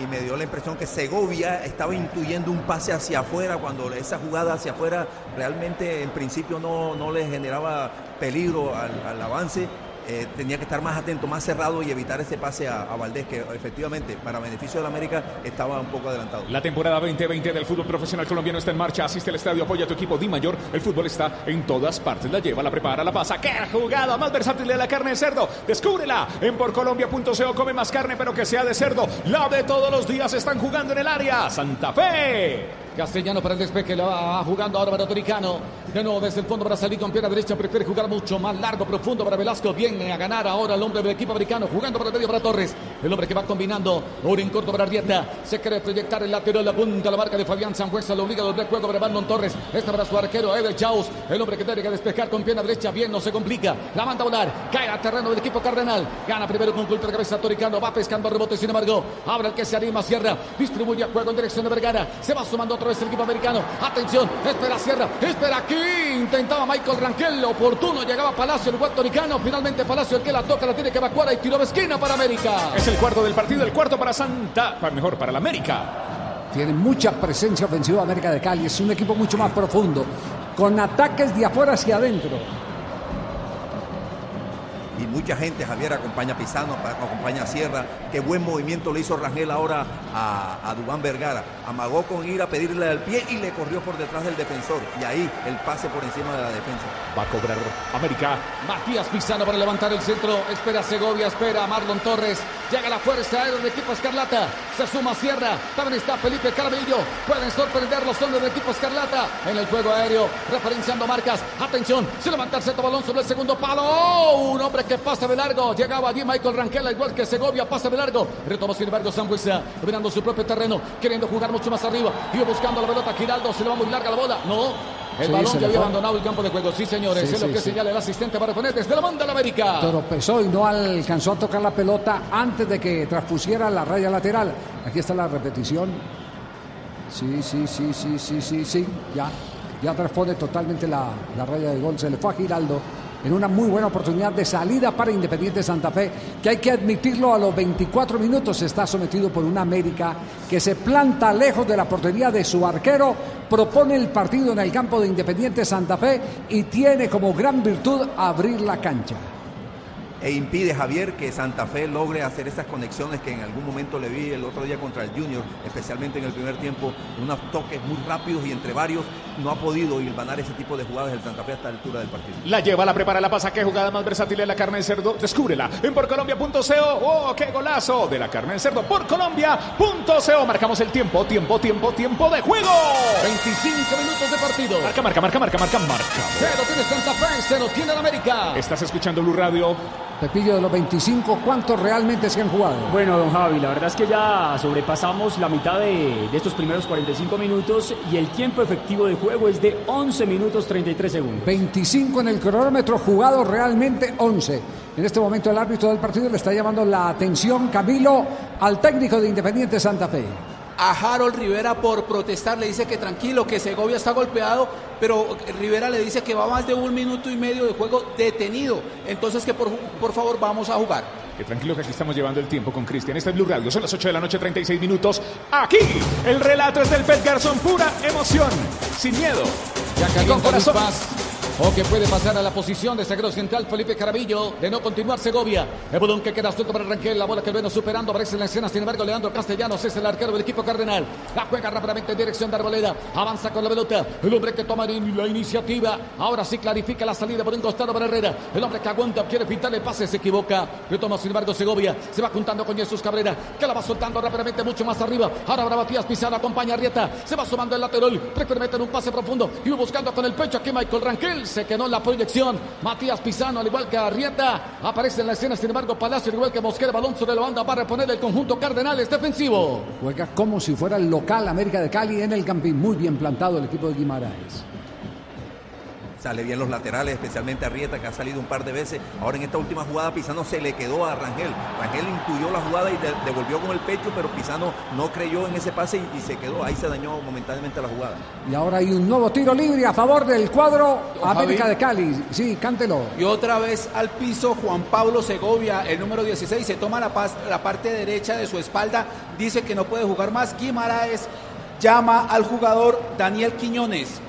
Y me dio la impresión que Segovia estaba intuyendo un pase hacia afuera cuando esa jugada hacia afuera realmente en principio no, no le generaba peligro al, al avance. Eh, tenía que estar más atento, más cerrado y evitar ese pase a, a Valdés, que efectivamente, para beneficio de la América, estaba un poco adelantado. La temporada 2020 del fútbol profesional colombiano está en marcha. Asiste al estadio, apoya a tu equipo Di Mayor. El fútbol está en todas partes. La lleva, la prepara, la pasa. ¡Qué jugada más versátil de la carne de cerdo! Descúbrela en porcolombia.co. Come más carne, pero que sea de cerdo. La de todos los días están jugando en el área. Santa Fe. Castellano para el despeje, la va jugando ahora para Toricano. De nuevo desde el fondo para salir con pierna derecha, prefiere jugar mucho más largo, profundo para Velasco. Viene a ganar ahora el hombre del equipo americano, jugando por el medio para Torres. El hombre que va combinando, ahora en corto para Arrieta. Se quiere proyectar el lateral, la punta, la marca de Fabián Sanjueza, lo obliga a doble juego para Brandon Torres. Esta para su arquero, Eder Chaus. El hombre que tiene que despejar con pierna derecha, bien, no se complica. La manda a volar, cae a terreno del equipo cardenal. Gana primero con golpe de cabeza Toricano, va pescando rebote, sin embargo, abre el que se anima, cierra, distribuye a juego en dirección de Vergara. Se va sumando otra vez el equipo americano. Atención, espera Sierra, espera aquí. Intentaba Michael Rangel, oportuno, llegaba Palacio, el puertoricano. Finalmente Palacio, el que la toca, la tiene que evacuar y tiró de esquina para América. El cuarto del partido, el cuarto para Santa, pa- mejor para la América. Tiene mucha presencia ofensiva América de Cali. Es un equipo mucho más profundo, con ataques de afuera hacia adentro. Y mucha gente, Javier, acompaña a acompaña a Sierra. Qué buen movimiento le hizo Rangel ahora a, a Dubán Vergara. Amagó con ir a pedirle al pie y le corrió por detrás del defensor. Y ahí el pase por encima de la defensa. Va a cobrar América. Matías Pisano para levantar el centro. Espera Segovia, espera Marlon Torres. Llega la fuerza aérea del equipo Escarlata. Se suma Sierra. También está Felipe Carabillo. Pueden sorprender los hombres del equipo Escarlata en el juego aéreo. Referenciando marcas. Atención. Se levanta el balón sobre el segundo palo. ¡Oh! Un hombre que pasa de largo. Llegaba allí Michael Rangel, igual que Segovia. Pasa de largo. Retoma sin embargo Sambuesa. Dominando su propio terreno. Queriendo jugar mucho más arriba. Iba buscando la pelota. Giraldo. Se le va muy larga la bola. No. El Sí, balón le había abandonado el campo de juego. Sí, señores. Sí, es lo que señala el asistente para poner desde la banda de la América. Tropezó y no alcanzó a tocar la pelota antes de que transpusiera la raya lateral. Aquí está la repetición. Sí, sí, sí, sí, sí, sí, sí. Ya, ya transpone totalmente la, la raya de gol. Se le fue a Giraldo en una muy buena oportunidad de salida para Independiente Santa Fe, que hay que admitirlo a los 24 minutos está sometido por una América que se planta lejos de la portería de su arquero, propone el partido en el campo de Independiente Santa Fe y tiene como gran virtud abrir la cancha. E impide Javier que Santa Fe logre hacer esas conexiones que en algún momento le vi el otro día contra el Junior, especialmente en el primer tiempo, unos toques muy rápidos y entre varios no ha podido hilvanar ese tipo de jugadas del Santa Fe hasta la altura del partido. La lleva, la prepara, la pasa. Qué jugada más versátil de la carne de cerdo. Descúbrela en porcolombia.co. ¡Oh, qué golazo! De la carne de cerdo. Porcolombia.co. Marcamos el tiempo, tiempo, tiempo, tiempo de juego. 25 minutos de partido. Marca, marca, marca, marca, marca, marca. Cero tiene Santa Fe, cero tiene la América. Estás escuchando Blue Radio. Pepillo de los 25, ¿cuántos realmente se han jugado? Bueno, don Javi, la verdad es que ya sobrepasamos la mitad de, de estos primeros 45 minutos y el tiempo efectivo de juego es de 11 minutos 33 segundos. 25 en el cronómetro, jugado realmente 11. En este momento el árbitro del partido le está llamando la atención, Camilo, al técnico de Independiente Santa Fe. A Harold Rivera por protestar, le dice que tranquilo, que Segovia está golpeado, pero Rivera le dice que va más de un minuto y medio de juego detenido, entonces que por, por favor vamos a jugar. Que tranquilo que aquí estamos llevando el tiempo con Cristian. Este es Blue Radio. Son las 8 de la noche, 36 minutos. Aquí, el relato es del Pet Garzón. Pura emoción. Sin miedo. Ya Y con corazón. Paz. O que puede pasar a la posición de zaguero central Felipe Carabillo de no continuar Segovia. El balón que queda suelto para Rangel. La bola que viene superando. Aparece en la escena. Sin embargo, Leandro Castellanos es el arquero del equipo cardenal. La juega rápidamente en dirección de Arboleda. Avanza con la pelota. El hombre que toma la iniciativa. Ahora sí clarifica la salida por un costado para Herrera. El hombre que aguanta. Quiere pintarle el pase. Se equivoca. Retoma sin embargo Segovia. Se va juntando con Jesús Cabrera. Que la va soltando rápidamente mucho más arriba. Ahora habrá Matías Pizarro. Acompaña a Rieta. Se va sumando el lateral. Prefiere meter un pase profundo. Y va buscando con el pecho aquí Michael Rangel. Se quedó la proyección. Matías Pizano, al igual que Arrieta, aparece en la escena. Sin embargo, Palacio, al igual que Mosquera, balón sobre la banda para reponer el conjunto Cardenales defensivo. Juega como si fuera el local América de Cali en el Campín. Muy bien plantado el equipo de Guimaraes. Sale bien los laterales, especialmente a Rieta, que ha salido un par de veces. Ahora en esta última jugada Pisano se le quedó a Rangel. Rangel intuyó la jugada y de- devolvió con el pecho, pero Pisano no creyó en ese pase y, y se quedó. Ahí se dañó momentáneamente la jugada. Y ahora hay un nuevo tiro libre a favor del cuadro América Javi. de Cali. Sí, cántelo. Y otra vez al piso Juan Pablo Segovia, el número 16, se toma la, la parte derecha de su espalda, dice que no puede jugar más. Guimaraes llama al jugador Daniel Quiñones.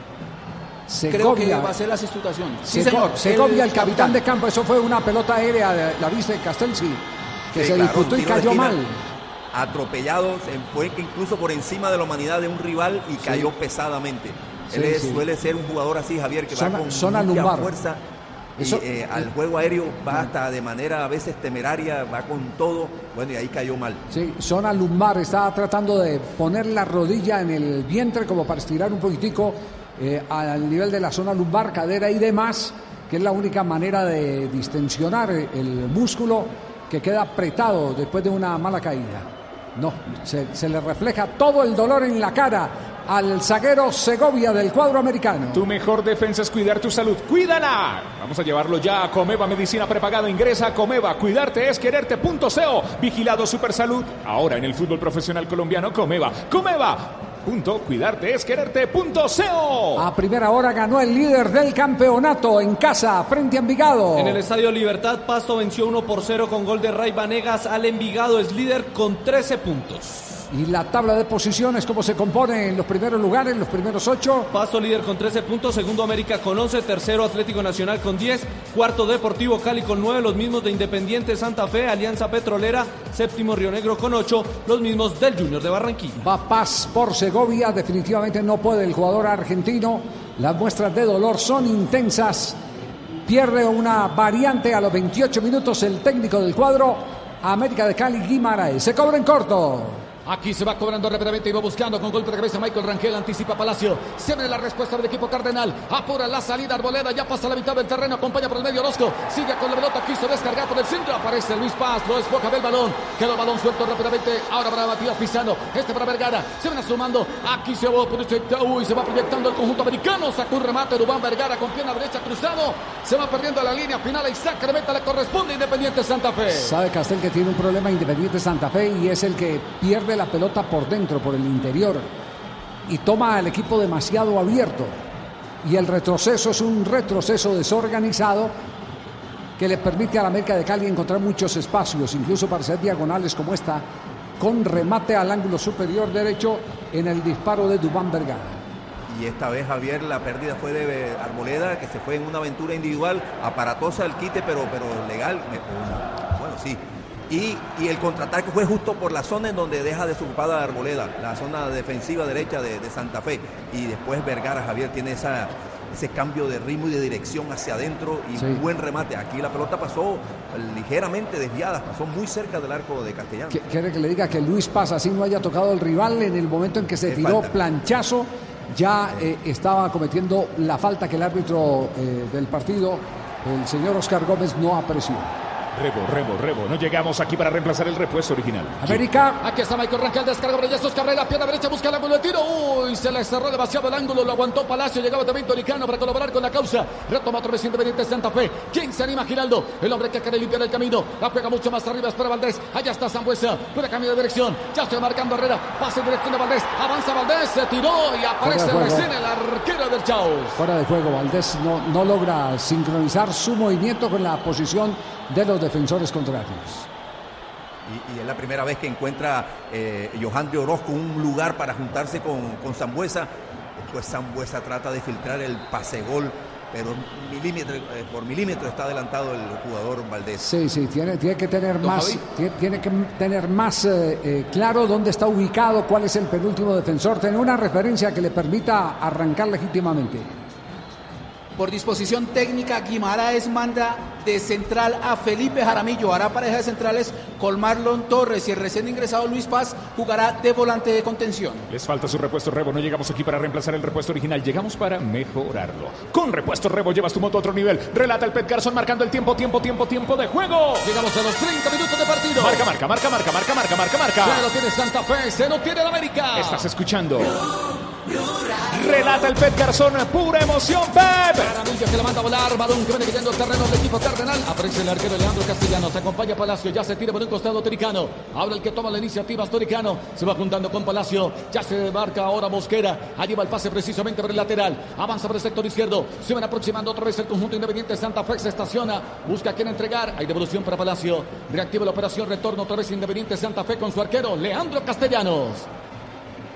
Creo que va a ser la sustitución. Sí, señor. Segovia, el capitán de campo, eso fue una pelota aérea, de- la viste, Castelsi, que Sí, se claro, disputó y cayó mal. Atropellado, se fue que incluso por encima de la humanidad de un rival y cayó pesadamente. Él Sí, es- sí. suele ser un jugador así, Javier, que Zona- va con zona mucha lumbar. fuerza. Y eh, al juego aéreo va hasta de manera a veces temeraria, va con todo. Bueno, y ahí cayó mal. Sí, zona lumbar, estaba tratando de poner la rodilla en el vientre como para estirar un poquitico eh, al nivel de la zona lumbar, cadera y demás, que es la única manera de distensionar el músculo que queda apretado después de una mala caída. No, se, le refleja todo el dolor en la cara al zaguero Segovia del cuadro americano. Tu mejor defensa es cuidar tu salud. ¡Cuídala! Vamos a llevarlo ya a Comeva Medicina Prepagada. Ingresa a Comeva. Cuidarte es quererte.co. Vigilado Supersalud. Ahora en el fútbol profesional colombiano, Comeva. Comeva. Punto. Cuidarte es quererte.co. A primera hora ganó el líder del campeonato en casa frente a Envigado. En el Estadio Libertad, Pasto venció 1 por 0 con gol de Ray Vanegas al Envigado. Es líder con 13 puntos. Y la tabla de posiciones, ¿cómo se compone en los primeros lugares, los primeros ocho? Pasto líder con 13 puntos, segundo América con 11, tercero Atlético Nacional con 10, cuarto Deportivo Cali con 9, los mismos de Independiente Santa Fe, Alianza Petrolera, séptimo Río Negro con 8, los mismos del Junior de Barranquilla. Va Paz por Segovia, definitivamente no puede el jugador argentino. Las muestras de dolor son intensas. Pierde una variante a los 28 minutos el técnico del cuadro, América de Cali, Guimaraes. Se cobra en corto. Aquí se va cobrando rápidamente y va buscando con golpe de cabeza Michael Rangel, anticipa Palacio. Se ve la respuesta del equipo cardenal. Apura la salida Arboleda, ya pasa la mitad del terreno, acompaña por el medio Orozco. Sigue con la pelota, quiso descargar por el centro. Aparece Luis Paz, lo despoja del balón. Quedó balón suelto rápidamente. Ahora para Matías Pisano. Este para Vergara. Se van asomando. Aquí se va. Uy, se va proyectando el conjunto americano. Sacó un remate Rubán Vergara con pierna derecha cruzado. Se va perdiendo la línea final. Isaac Remeta le corresponde Independiente Santa Fe. Sabe Castel que tiene un problema Independiente Santa Fe y es el que pierde la pelota por dentro, por el interior, y toma al equipo demasiado abierto. Y el retroceso es un retroceso desorganizado que le permite a la América de Cali encontrar muchos espacios, incluso para hacer diagonales como esta, con remate al ángulo superior derecho en el disparo de Dubán Vergara. Y esta vez, Javier, la pérdida fue de Arboleda, que se fue en una aventura individual, aparatosa el quite, pero, pero legal. Bueno, sí. Y, y el contraataque fue justo por la zona en donde deja desocupada Arboleda, la zona defensiva derecha de, de Santa Fe. Y después Vergara, Javier, tiene esa, ese cambio de ritmo y de dirección hacia adentro y Sí. buen remate. Aquí la pelota pasó ligeramente desviada, pasó muy cerca del arco de Castellano. Qu- Quiere que le diga que Luis Paz así no haya tocado el rival en el momento en que se tiró falta. planchazo, ya eh, estaba cometiendo la falta que el árbitro eh, del partido, el señor Oscar Gómez, no apreció. Rebo, rebo, rebo. No llegamos aquí para reemplazar el repuesto original. América. Aquí está Michael Rangel, descarga Jesús Carrera, pierna derecha, busca el ángulo de tiro. Uy, se le cerró demasiado el ángulo, lo aguantó Palacio, llegaba también Toricano para colaborar con la causa. Retoma otra vez Independiente Santa Fe. ¿Quién se anima Giraldo? El hombre que quiere limpiar el camino. La juega mucho más arriba, espera Valdés. Allá está Zambuesa, puede cambiar de dirección. Ya estoy marcando Herrera, pasa en dirección de Valdés. Avanza Valdés, se tiró y aparece recién el arquero del Chaos. Fuera de juego, Valdés no, no logra sincronizar su movimiento con la posición de los defensores contrarios. Y, y es la primera vez que encuentra eh, Johandri Orozco un lugar para juntarse con, con Zambuesa. Después Zambuesa trata de filtrar el pase gol, pero milímetro, eh, por milímetro está adelantado el jugador Valdés. Sí, sí, tiene, tiene que tener más, tiene que tener más eh, eh, claro dónde está ubicado, cuál es el penúltimo defensor, tener una referencia que le permita arrancar legítimamente. Por disposición técnica, Guimaraes manda de central a Felipe Jaramillo. Hará pareja de centrales con Marlon Torres y el recién ingresado Luis Paz jugará de volante de contención. Les falta su repuesto Rebo. No llegamos aquí para reemplazar el repuesto original. Llegamos para mejorarlo. Con repuesto Rebo llevas tu moto a otro nivel. Relata el Pet Carson marcando el tiempo, tiempo, tiempo, tiempo de juego. Llegamos a los 30 minutos de partido. Marca, marca, marca, marca, marca, marca, marca, marca. Se lo tiene Santa Fe, se lo tiene el América. Estás escuchando. Relata el Pet Garzón, pura emoción, Pep. Jaramillo que la manda a volar, balón que viene cayendo terreno del equipo cardenal. Aparece el arquero Leandro Castellanos, acompaña Palacio, ya se tira por un costado Toricano. Ahora el que toma la iniciativa es Toricano, se va juntando con Palacio, ya se marca ahora Mosquera, allí va el pase precisamente por el lateral, avanza por el sector izquierdo, se van aproximando otra vez el conjunto independiente Santa Fe, se estaciona, busca a quién entregar, hay devolución para Palacio, reactiva la operación, retorno otra vez Independiente Santa Fe con su arquero Leandro Castellanos.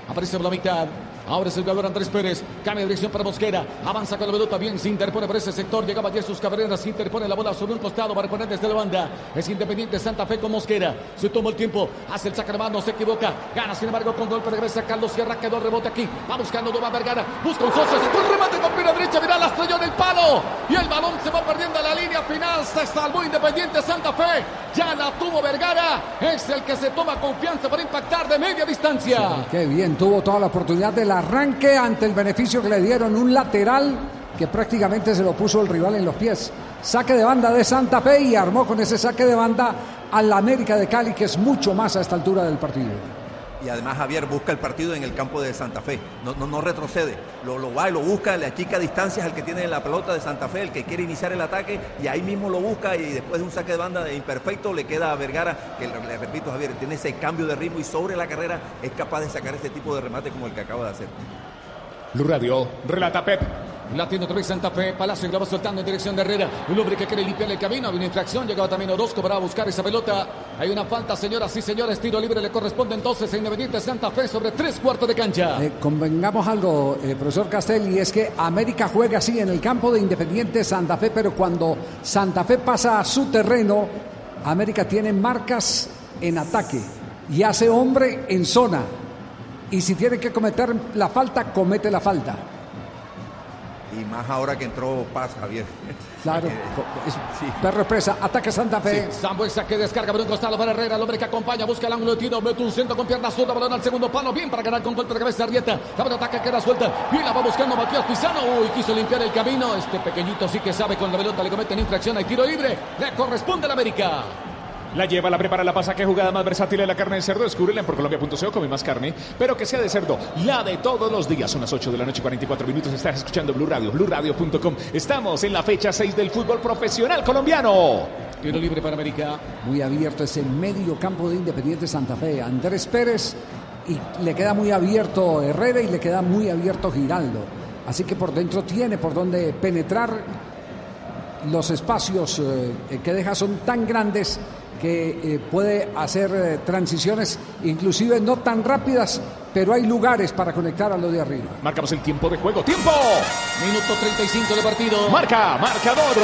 Aparece por la mitad. Ahora es el jugador Andrés Pérez. Cambia de dirección para Mosquera. Avanza con la pelota. Bien, se interpone por ese sector. Llegaba Jesús Cabrera. Se interpone la bola sobre un costado para poner desde la banda. Es Independiente Santa Fe con Mosquera. Se toma el tiempo. Hace el saque de mano. Se equivoca. Gana, sin embargo, con golpe de cabeza. Carlos Sierra quedó rebote aquí. Va buscando Doma Vergara. Busca un socio. Se un remate con pierna derecha. Mira, la estrelló en el palo. Y el balón se va perdiendo a la línea final. Se salvó Independiente Santa Fe. Ya la tuvo Vergara. Es el que se toma confianza para impactar de media distancia. Qué bien, tuvo toda la oportunidad del arranque ante el beneficio que le dieron un lateral que prácticamente se lo puso el rival en los pies. Saque de banda de Santa Fe y armó con ese saque de banda al América de Cali, que es mucho más a esta altura del partido. Y además Javier busca el partido en el campo de Santa Fe. No, no, retrocede. Lo, lo, va y lo busca, le achica distancias al que tiene la pelota de Santa Fe, el que quiere iniciar el ataque, y ahí mismo lo busca y después de un saque de banda imperfecto le queda a Vergara, que le, repito Javier, tiene ese cambio de ritmo y sobre la carrera es capaz de sacar ese tipo de remate como el que acaba de hacer. Blue Radio, relata Pep. La tiene otra vez Santa Fe. Palacio la va soltando en dirección de Herrera. Un hombre que quiere limpiar el camino. Había una infracción. Llegaba también Orozco para buscar esa pelota. Hay una falta, señoras y señores. Tiro libre le corresponde entonces a Independiente Santa Fe sobre tres cuartos de cancha. Eh, convengamos algo, eh, profesor Castel, y es que América juega así en el campo de Independiente Santa Fe, pero cuando Santa Fe pasa a su terreno, América tiene marcas en ataque y hace hombre en zona. Y si tiene que cometer la falta, comete la falta. Y más ahora que entró Paz, Javier. Claro, es, perro presa, ataque Santa Fe. Sí, Sambuesa que descarga por un costado para Herrera, el hombre que acompaña, busca el ángulo de tiro, mete un centro con pierna zurda, balón al segundo palo, bien para ganar con golpe de cabeza Arrieta. Cabe el ataque, queda suelta, y la va buscando Matías Pizano. Uy, quiso limpiar el camino. Este pequeñito sí que sabe con la pelota, le cometen infracción, hay tiro libre, le corresponde al América. La lleva, la prepara, la pasa. Qué jugada más versátil es la carne de cerdo. Descúbrela en porcolombia.co. Come más carne, pero que sea de cerdo. La de todos los días. Son las 8 de la noche, 44 minutos. Estás escuchando Blue Radio, BlueRadio.com. Estamos en la fecha 6 del fútbol profesional colombiano. Tiro libre para América. Muy abierto ese medio campo de Independiente Santa Fe. Andrés Pérez y le queda muy abierto Herrera y le queda muy abierto Giraldo. Así que por dentro tiene por donde penetrar. Los espacios eh, que deja son tan grandes que eh, puede hacer eh, transiciones inclusive no tan rápidas, pero hay lugares para conectar a lo de arriba. Marcamos el tiempo de juego. ¡Tiempo! Minuto 35 de partido. Marca, marcador.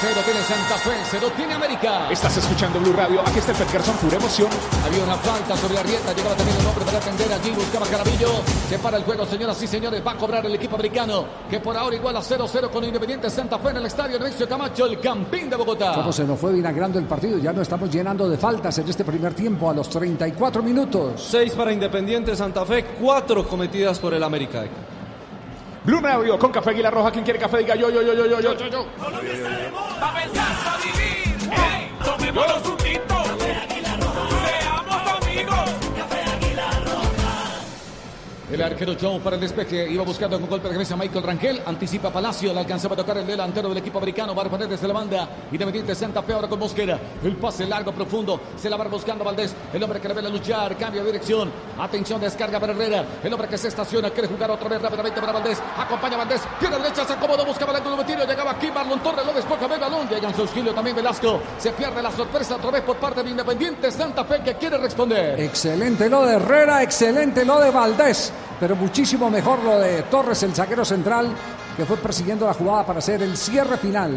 Cero tiene Santa Fe, cero tiene América. Estás escuchando Blue Radio. Aquí está el Garzón, pura emoción. Había una falta sobre Arrieta. Llegaba también un hombre para atender allí. Buscaba Carabillo. Se para el juego, señoras y señores. Va a cobrar el equipo americano. Que por ahora igual a 0-0 con Independiente Santa Fe en el estadio Nemesio Camacho, el Campín de Bogotá. Como se nos fue vinagrando el partido. Ya no estamos llenando de faltas en este primer tiempo a los 34 minutos. 6 para Independiente Santa Fe, 4 cometidas por el América. Blue Radio con café Aguilar Roja. ¿Quién quiere café? Diga yo, yo, yo, yo, yo, yo, yo. yo. Pa' pensar, pa' vivir. Hey, tomémonos un El arquero Jones para el despeje. Iba buscando con golpe de cabeza Michael Rangel. Anticipa Palacio. Le alcanzaba a tocar el delantero del equipo americano. Va desde la banda. Independiente Santa Fe ahora con Mosquera. El pase largo, profundo. Se la va buscando Valdés. El hombre que le ve a luchar. Cambia de dirección. Atención, descarga para Herrera. El hombre que se estaciona. Quiere jugar otra vez rápidamente para Valdés. Acompaña a Valdés. Pierna derecha. Se acomodó. Buscaba el ángulo de tiro. Llegaba aquí Marlon Torres. Lo despoja el balón. Llega en su auxilio también Velasco. Se pierde la sorpresa otra vez por parte de Independiente Santa Fe que quiere responder. Excelente lo de Herrera. Excelente lo de Valdés. Pero muchísimo mejor lo de Torres, el zaguero central, que fue persiguiendo la jugada para hacer el cierre final.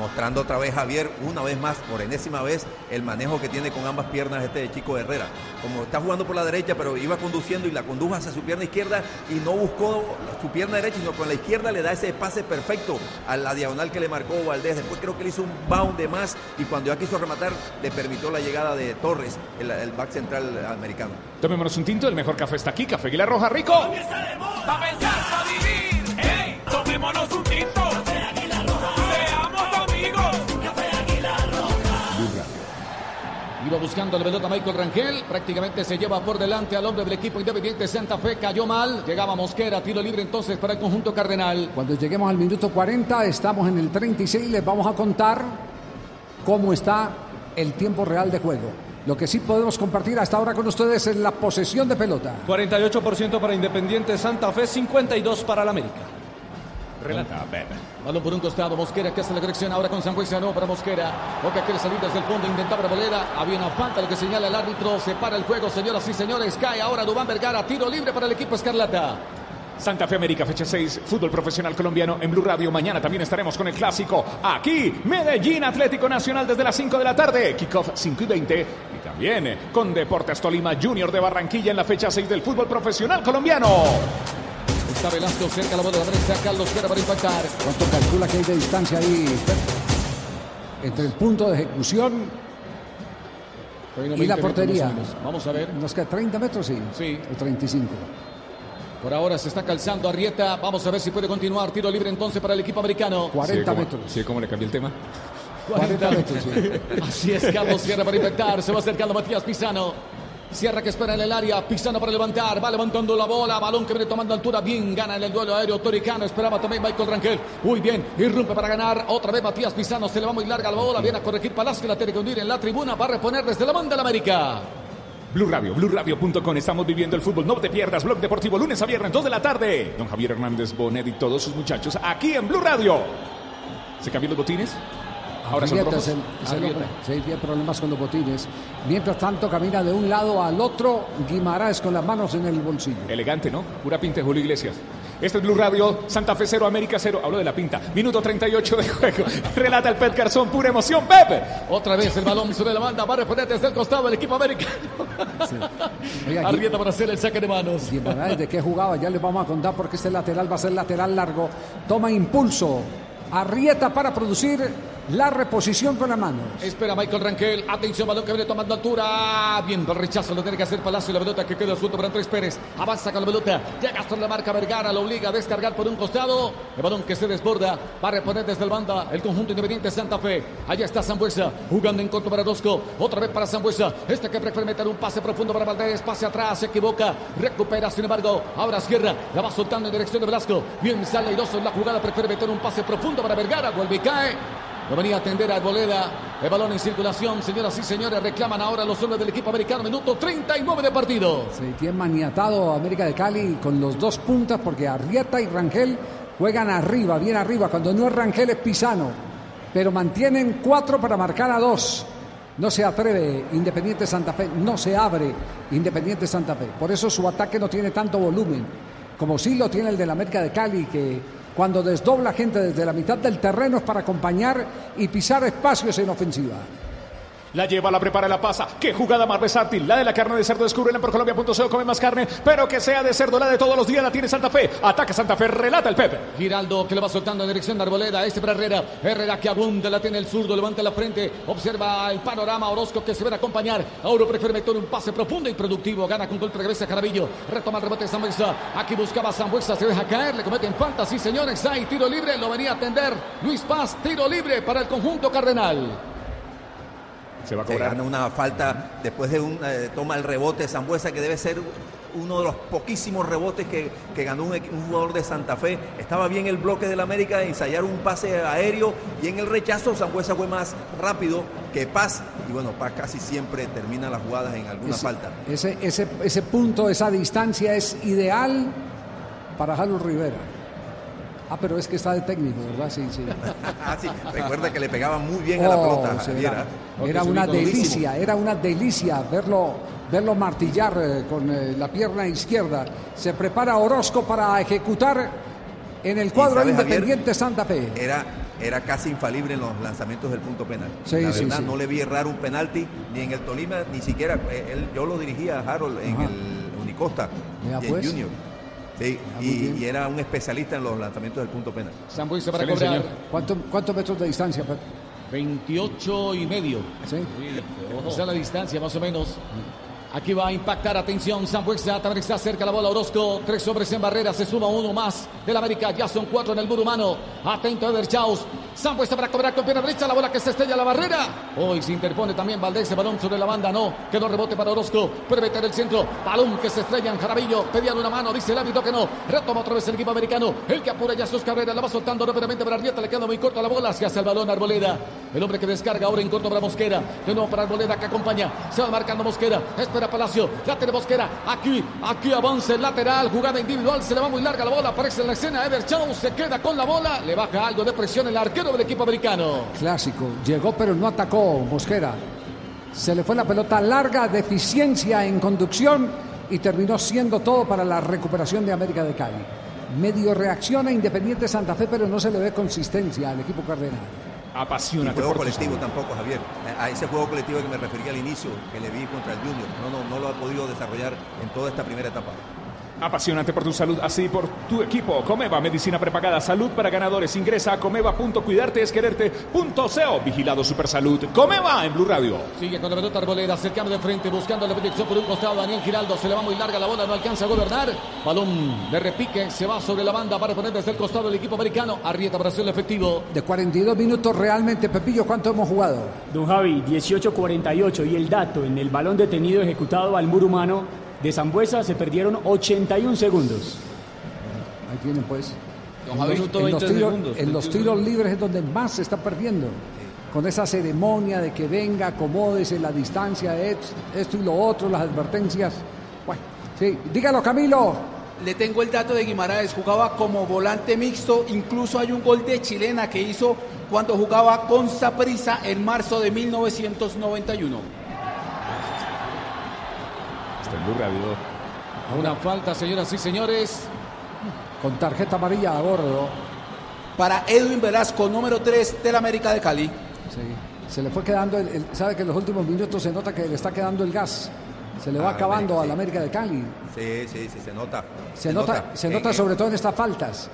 Mostrando otra vez Javier, una vez más, por enésima vez, el manejo que tiene con ambas piernas este chico Herrera. Como está jugando por la derecha, pero iba conduciendo y la condujo hacia su pierna izquierda y no buscó su pierna derecha, sino con la izquierda le da ese pase perfecto a la diagonal que le marcó Valdés. Después creo que le hizo un bound de más y cuando ya quiso rematar, le permitió la llegada de Torres, el, el back central americano. Tomémonos un tinto, el mejor café está aquí, Café Aguilar Roja, rico. Pa' pensar, Iba buscando la pelota Michael Rangel. Prácticamente se lleva por delante al hombre del equipo independiente Santa Fe. Cayó mal. Llegaba Mosquera. Tiro libre entonces para el conjunto cardenal. Cuando lleguemos al minuto 40, estamos en el 36. Les vamos a contar cómo está el tiempo real de juego. Lo que sí podemos compartir hasta ahora con ustedes es la posesión de pelota. 48% para Independiente Santa Fe, 52 para el América. Relata. Balón por un costado, Mosquera que hace la corrección ahora con Sangüesa, no para Mosquera. Boca quiere salir desde el fondo, intentaba Arboleda. Había una falta, lo que señala el árbitro. Se para el juego, señoras y señores. Cae ahora Dubán Vergara, tiro libre para el equipo Escarlata. Santa Fe América, fecha 6, fútbol profesional colombiano en Blue Radio. Mañana también estaremos con el clásico aquí, Medellín Atlético Nacional desde las 5 de la tarde. Kickoff 5 y 20. Y también con Deportes Tolima Junior de Barranquilla en la fecha 6 del fútbol profesional colombiano. Está Velasco cerca la bola de la derecha. Carlos Guerra para impactar. ¿Cuánto calcula que hay de distancia ahí? Entre el punto de ejecución y la portería. Vamos a ver. Nos queda 30 metros, sí. Sí. O 35. Por ahora se está calzando Arrieta. Vamos a ver si puede continuar. Tiro libre entonces para el equipo americano. 40 metros. Sí, ¿cómo le cambié el tema? 40 metros, sí. Así es, Carlos Sierra para impactar. Se va acercando Matías Pizano. Sierra que espera en el área. Pizano para levantar. Va levantando la bola. Balón que viene tomando altura. Bien gana en el duelo aéreo. Toricano esperaba también Michael Rangel. Muy bien. Irrumpe para ganar. Otra vez Matías Pizano. Se le va muy larga la bola. Viene a corregir Palacio. La tiene que hundir en la tribuna. Va a reponer desde la banda de la América. Blue Radio, BlueRadio.com. Estamos viviendo el fútbol. No te pierdas. Blog Deportivo, lunes a viernes, 2 de la tarde. Don Javier Hernández Bonet y todos sus muchachos aquí en Blue Radio. ¿Se cambió los botines? Ahora son Arrieta rojos. es el- es el Arrieta. hombre. Sí, tiene problemas con los botines. Mientras tanto, camina de un lado al otro Guimaraes con las manos en el bolsillo. Elegante, ¿no? Pura pinta de Julio Iglesias. Este es Blue Radio, Santa Fe 0, América 0. Hablo de la pinta. Minuto 38 de juego. Relata el Pet Garzón, pura emoción. Pepe. Otra vez el balón sobre la banda. Va a reponer desde el costado el equipo americano. Oiga, Arrieta para hacer el saque de manos. Guimaraes, ¿de qué jugaba? Ya les vamos a contar porque este lateral va a ser lateral largo. Toma impulso. Arrieta para producir la reposición con la mano. Espera Michael Rangel. Atención, balón que viene tomando altura. Bien, el rechazo lo tiene que hacer Palacio. La pelota que queda suelto para Andrés Pérez. Avanza con la pelota. Llega hasta la marca Vergara. Lo obliga a descargar por un costado. El balón que se desborda. Va a reponer desde el banda el conjunto independiente Santa Fe. Allá está Zambuesa. Jugando en contra para Rosco. Otra vez para Zambuesa. Este que prefiere meter un pase profundo para Valdés. Pase atrás. Se equivoca. Recupera, sin embargo. Ahora Sierra. La va soltando en dirección de Velasco. Bien sale airoso en la jugada. Prefiere meter un pase profundo para Vergara. Vuelve y cae. Lo venía a atender a Arboleda. El balón en circulación. Señoras y señores, reclaman ahora los hombres del equipo americano. Minuto 39 de partido. Se tiene maniatado América de Cali con los dos puntas porque Arrieta y Rangel juegan arriba, bien arriba. Cuando no es Rangel es Pisano. Pero mantienen cuatro para marcar a dos. No se atreve Independiente Santa Fe, no se abre Independiente Santa Fe. Por eso su ataque no tiene tanto volumen como sí lo tiene el del América de Cali, que cuando desdobla gente desde la mitad del terreno es para acompañar y pisar espacios en ofensiva. La lleva, la prepara, la pasa. Qué jugada más versátil. La de la carne de cerdo. Descúbrela por Colombia.co. Come más carne, pero que sea de cerdo. La de todos los días la tiene Santa Fe. Ataca Santa Fe. Relata el Pepe. Giraldo que le va soltando en dirección de Arboleda. Este para Herrera. Herrera que abunda, la tiene el zurdo, levanta la frente. Observa el panorama. Orozco que se ve a acompañar. Auro prefiere meter un pase profundo y productivo. Gana con de cabeza Carabillo. Retoma el rebote de Zambuesa. Aquí buscaba Zambuesa. Se deja caer. Le cometen falta. Sí, señores. Hay tiro libre. Lo venía a atender Luis Paz. Tiro libre para el conjunto cardenal. Se va a Se cobrar. gana una falta después de un eh, toma el rebote de Zambuesa que debe ser uno de los poquísimos rebotes que, que ganó un, jugador de Santa Fe. Estaba bien el bloque del América, ensayar un pase aéreo y en el rechazo Zambuesa fue más rápido que Paz. Y bueno, Paz casi siempre termina las jugadas en alguna Ese- falta. Ese, ese, ese punto, esa distancia es ideal para Harold Rivera. Ah, pero es que está de técnico, ¿verdad? Sí, sí. Ah, sí, recuerda que le pegaba muy bien a la Oh, pelota, sí, Javier, era, era una delicia, era una delicia verlo, verlo martillar eh, con eh, la pierna izquierda. Se prepara Orozco para ejecutar en el cuadro sabes, Javier? Independiente Santa Fe. Era, era casi infalible en los lanzamientos del punto penal. Sí, la verdad, sí. no le vi errar un penalti ni en el Tolima, ni siquiera. eh, Él, yo lo dirigía a Harold en Ajá. el Unicosta, y en pues. Junior. Sí, muy y, era un especialista en los lanzamientos del punto penal. Zambuesa para Se le cobrar. enseñó. ¿Cuánto- ¿Cuántos metros de distancia? Pepe? 28 y medio. Sí. Esa es la distancia más o menos. Aquí va a impactar, atención, Zambuesa también está cerca la bola Orozco, tres hombres en barrera, se suma uno más del América, ya son cuatro en el muro humano, atento Eder Chaus, Zambuesa para cobrar con pierna derecha, la bola que se estrella a la barrera, hoy se interpone también Valdés, el balón sobre la banda, no, quedó rebote para Orozco, puede meter el centro, balón que se estrella en Jarabillo, pedían una mano, dice el árbitro que no, retoma otra vez el equipo americano, el que apura ya sus carreras, la va soltando rápidamente para Arrieta, le queda muy corta la bola, se hace el balón Arboleda, el hombre que descarga ahora en corto para Mosquera, de nuevo para Arboleda que acompaña, se va marcando Mosquera, espera espera Palacio. La tiene Mosquera. Aquí, aquí avanza el lateral. Jugada individual. Se le va muy larga la bola. Aparece en la escena. Eder Chau se queda con la bola. Le baja algo de presión el arquero del equipo americano. Clásico. Llegó pero no atacó Mosquera. Se le fue la pelota larga, deficiencia en conducción y terminó siendo todo para la recuperación de América de Cali. Medio reacciona Independiente Santa Fe, pero no se le ve consistencia al equipo cardenal. Apasionante. juego por tu colectivo tampoco, Javier. A ese juego colectivo que me refería al inicio, que le vi contra el Junior. No, no, no lo ha podido desarrollar en toda esta primera etapa. Apasionante por tu salud, así por tu equipo. Comeva, medicina prepagada, salud para ganadores. Ingresa a comeva.cuidarteesquererte.co. Vigilado Supersalud. Comeva en Blue Radio. Sigue con la pelota Arboleda, se cambia de frente, buscando la proyección por un costado. Daniel Giraldo se le va muy larga la bola, no alcanza a gobernar. Balón de repique, se va sobre la banda para poner desde el costado el equipo americano. Arrieta para hacer el efectivo. De 42 minutos realmente, Pepillo, ¿cuánto hemos jugado? Don Javi, 18-48 y el dato en el balón detenido ejecutado al muro humano de Zambuesa se perdieron 81 segundos. Ahí tienen pues. Don En los, minuto en los 20 tiros, en los 21 tiros libres es donde más se está perdiendo. Con esa ceremonia de que venga, acomódese la distancia, esto, y lo otro, las advertencias. Bueno, sí, dígalo Camilo. Le tengo el dato de Guimaraes, jugaba como volante mixto, incluso hay un gol de chilena que hizo cuando jugaba con Saprissa en marzo de 1991. Está en Blue Radio. Una falta, señoras y señores. Con tarjeta amarilla a bordo. Para Edwin Velasco, número 3 del América de Cali. Sí. Se le fue quedando, el, el- sabe que en los últimos minutos se nota que le está quedando el gas. Se le va Ah, acabando América, a la América de Cali. Sí, sí, sí, se nota. Se, nota, se nota sobre todo en estas faltas.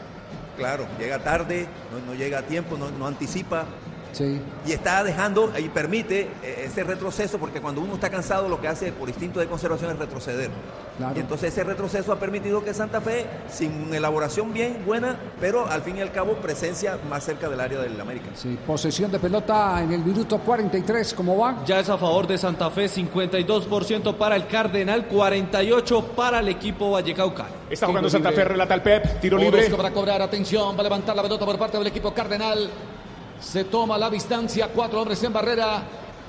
Claro, llega tarde, no, no llega a tiempo, no, no anticipa. Sí. Y está dejando y permite eh, ese retroceso, porque cuando uno está cansado lo que hace por instinto de conservación es retroceder. Claro. Y entonces ese retroceso ha permitido que Santa Fe, sin elaboración bien buena, pero al fin y al cabo presencia más cerca del área del América. Sí, posesión de pelota en el minuto 43, ¿cómo va? Ya es a favor de Santa Fe, 52% para el Cardenal, 48% para el equipo Vallecaucano. Está jugando Santa Fe, relata el Pep. Tiro libre. Para cobrar, atención, va a levantar la pelota por parte del equipo Cardenal. Se toma la distancia, cuatro hombres en barrera.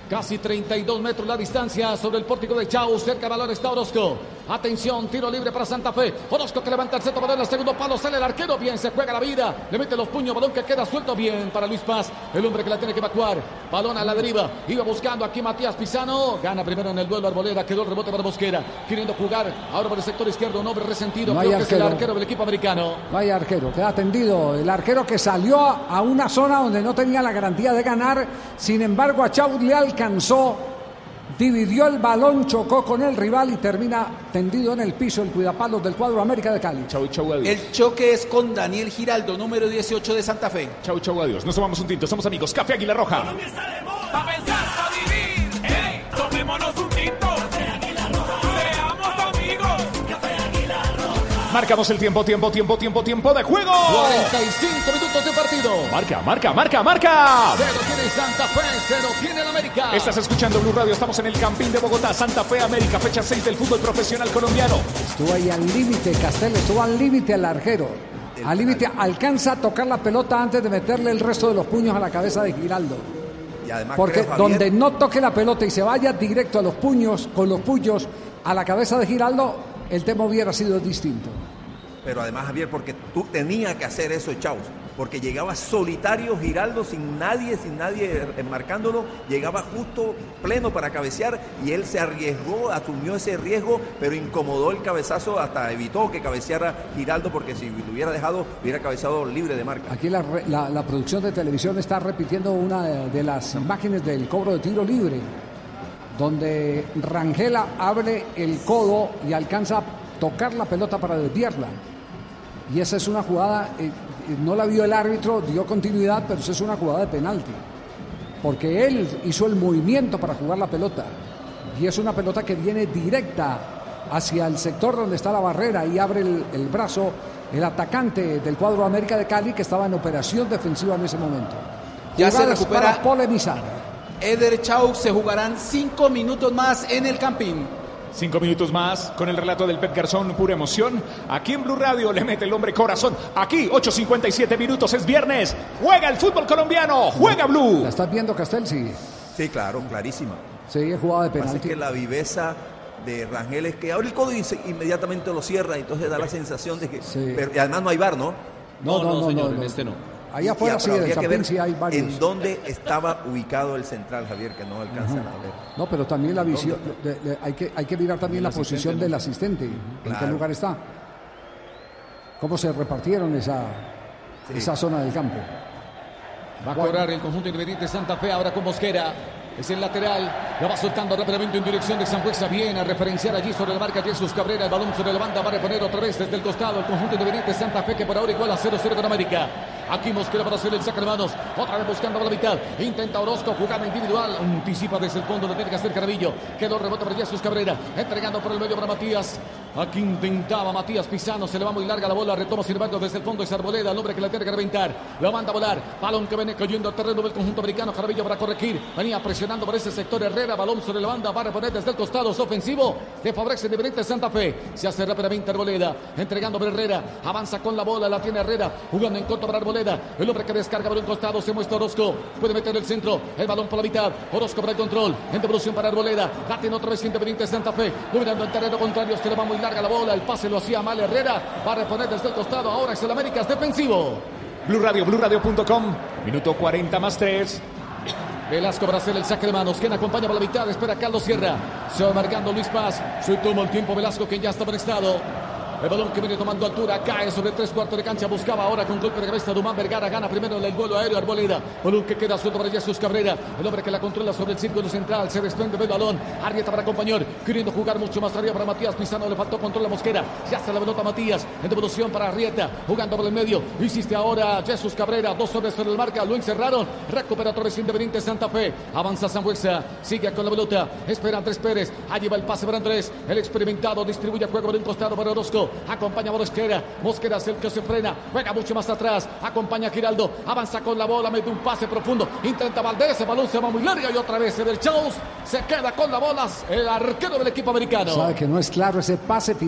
Casi 32 metros la distancia sobre el pórtico de Chau. Cerca del balón está Orozco. Atención, tiro libre para Santa Fe. Orozco que levanta el centro balón, el segundo palo. Sale el arquero. Bien, se juega la vida. Le mete los puños. Balón que queda suelto. Bien para Luis Paz. El hombre que la tiene que evacuar. Balón a la deriva. Iba buscando aquí Matías Pisano. Gana primero en el duelo Arboleda. Quedó el rebote para Mosquera. Queriendo jugar ahora por el sector izquierdo. Un hombre resentido. No que es el arquero. arquero del equipo americano. Vaya arquero, queda tendido. El arquero que salió a a una zona donde no tenía la garantía de ganar. Sin embargo, a Chau le alcanzó. Dividió el balón, chocó con el rival y termina tendido en el piso el cuidapalos del cuadro América de Cali. Chau, chau, adiós. El choque es con Daniel Giraldo, número 18 de Santa Fe. Chau, chau, adiós. Nos tomamos un tinto. Somos amigos. Café Águila Roja. Pa' pensar, Marcamos el tiempo, tiempo, tiempo, tiempo, tiempo de juego. 45 minutos de partido. Marca, marca, marca, marca. Cero tiene Santa Fe, cero tiene el América. Estás escuchando Blue Radio. Estamos en el Campín de Bogotá, Santa Fe, América, fecha 6 del fútbol profesional colombiano. Estuvo ahí al límite, Castel, estuvo al límite al arquero. Al límite, alcanza a tocar la pelota antes de meterle el resto de los puños a la cabeza de Giraldo. Y además Porque creo, Javier, donde no toque la pelota y se vaya directo a los puños, con los puños a la cabeza de Giraldo, el tema hubiera sido distinto. Pero además, Javier, porque tú tenías que hacer eso, Chaus. Porque llegaba solitario Giraldo sin nadie, sin nadie eh, marcándolo. Llegaba justo pleno para cabecear y él se arriesgó, asumió ese riesgo, pero incomodó el cabezazo, hasta evitó que cabeceara Giraldo, porque si lo hubiera dejado, hubiera cabeceado libre de marca. Aquí la producción de televisión está repitiendo una de, de las imágenes del cobro de tiro libre, donde Rangela abre el codo y alcanza a tocar la pelota para desviarla. Y esa es una jugada, eh, eh, no la vio el árbitro, dio continuidad, pero esa es una jugada de penalti. Porque él hizo el movimiento para jugar la pelota. Y es una pelota que viene directa hacia el sector donde está la barrera y abre el, el brazo el atacante del cuadro América de Cali que estaba en operación defensiva en ese momento. Ya se recupera. para polemizar. Eder Chau se jugarán cinco minutos más en el Campín. Cinco minutos más con el relato del Pet Garzón, pura emoción. Aquí en Blue Radio le mete el hombre corazón. Aquí, 8.57 minutos, es viernes. Juega el fútbol colombiano, juega Blue. ¿La estás viendo, Castel? Sí. Sí, claro, clarísima. Sí, es jugada de Así penalti. que la viveza de Rangel es que abre el codo y se- inmediatamente lo cierra, entonces da la sensación de que... Sí. pero- y además no hay bar, ¿no? No, no, no, señor, no, en no. este no. Ahí Y- afuera sí, que ver sí hay varios. en dónde estaba ubicado el central, Javier, que no alcanzan a ver. No, pero también la visión, de- de- hay, que, hay que mirar también la posición del asistente, en qué lugar está, cómo se repartieron esa, esa zona del campo. Va a cobrar el conjunto independiente Santa Fe ahora con Mosquera. Es el lateral. La va soltando rápidamente en dirección de San Fuerza. Viene a referenciar allí sobre la marca Jesús Cabrera. El balón sobre la banda. Va a reponer otra vez desde el costado. El conjunto independiente Santa Fe que por ahora igual a 0-0 con América. Aquí Mosquera para hacer el saque de manos. Otra vez buscando por la mitad. Intenta Orozco jugada individual. Anticipa desde el fondo. Tiene que hacer Carabillo. Quedó rebote para Jesús Cabrera. Entregando por el medio para Matías. Aquí intentaba Matías Pisano. Se le va muy larga la bola. Retoma embargo desde el fondo. Es Arboleda. El hombre que la tiene que reventar. La manda a volar. Balón que viene cayendo al terreno del conjunto americano. Carabillo para corregir. Venía presionando por ese sector Herrera. Balón sobre la banda. Va a reponer desde el costado. Es ofensivo. De favorece Independiente Santa Fe. Se hace rápidamente Arboleda. Entregando para Herrera. Avanza con la bola. La tiene Herrera. Jugando en contra para Arboleda. El hombre que descarga por un costado. Se muestra Orozco. Puede meter el centro. El balón por la mitad. Orozco para el control. En devolución para Arboleda. La tiene otra vez Independiente Santa Fe. Dominando el terreno contrario. Se le va muy larga la bola. El pase lo hacía mal Herrera. Va a reponer desde el costado. Ahora es el América. Es defensivo. Blue Radio, BlueRadio.com. Minuto 40 más 3. Velasco hacer el saque de manos. Quien acompaña por la mitad. Espera Carlos Sierra. Se va marcando Luis Paz. Se toma el tiempo Velasco que ya está estado. El balón que viene tomando altura cae sobre tres cuartos de cancha. Buscaba ahora con golpe de cabeza Dumán Vergara. Gana primero el vuelo aéreo Arboleda. Balón que queda suelto para Jesús Cabrera. El hombre que la controla sobre el círculo central. Se desprende del balón. Arrieta para acompañar. Queriendo jugar mucho más arriba para Matías Pizano. Le faltó control a Mosquera. Ya se la pelota Matías. En devolución para Arrieta. Jugando por el medio. Insiste ahora Jesús Cabrera. Dos hombres sobre el marca. Lo encerraron. Recupera vez Independiente Santa Fe. Avanza San Fuerza. Sigue con la pelota. Espera Andrés Pérez. Allí va el pase para Andrés. El experimentado distribuye juego por un costado para Orozco. Acompaña a Mosquera. Mosquera es el que se frena. Juega mucho más atrás. Acompaña a Giraldo. Avanza con la bola. Mete un pase profundo. Intenta Valdés. El balón se va muy larga. Y otra vez Ever Chaus se queda con la bola. El arquero del equipo americano. Sabe que no es claro ese pase final.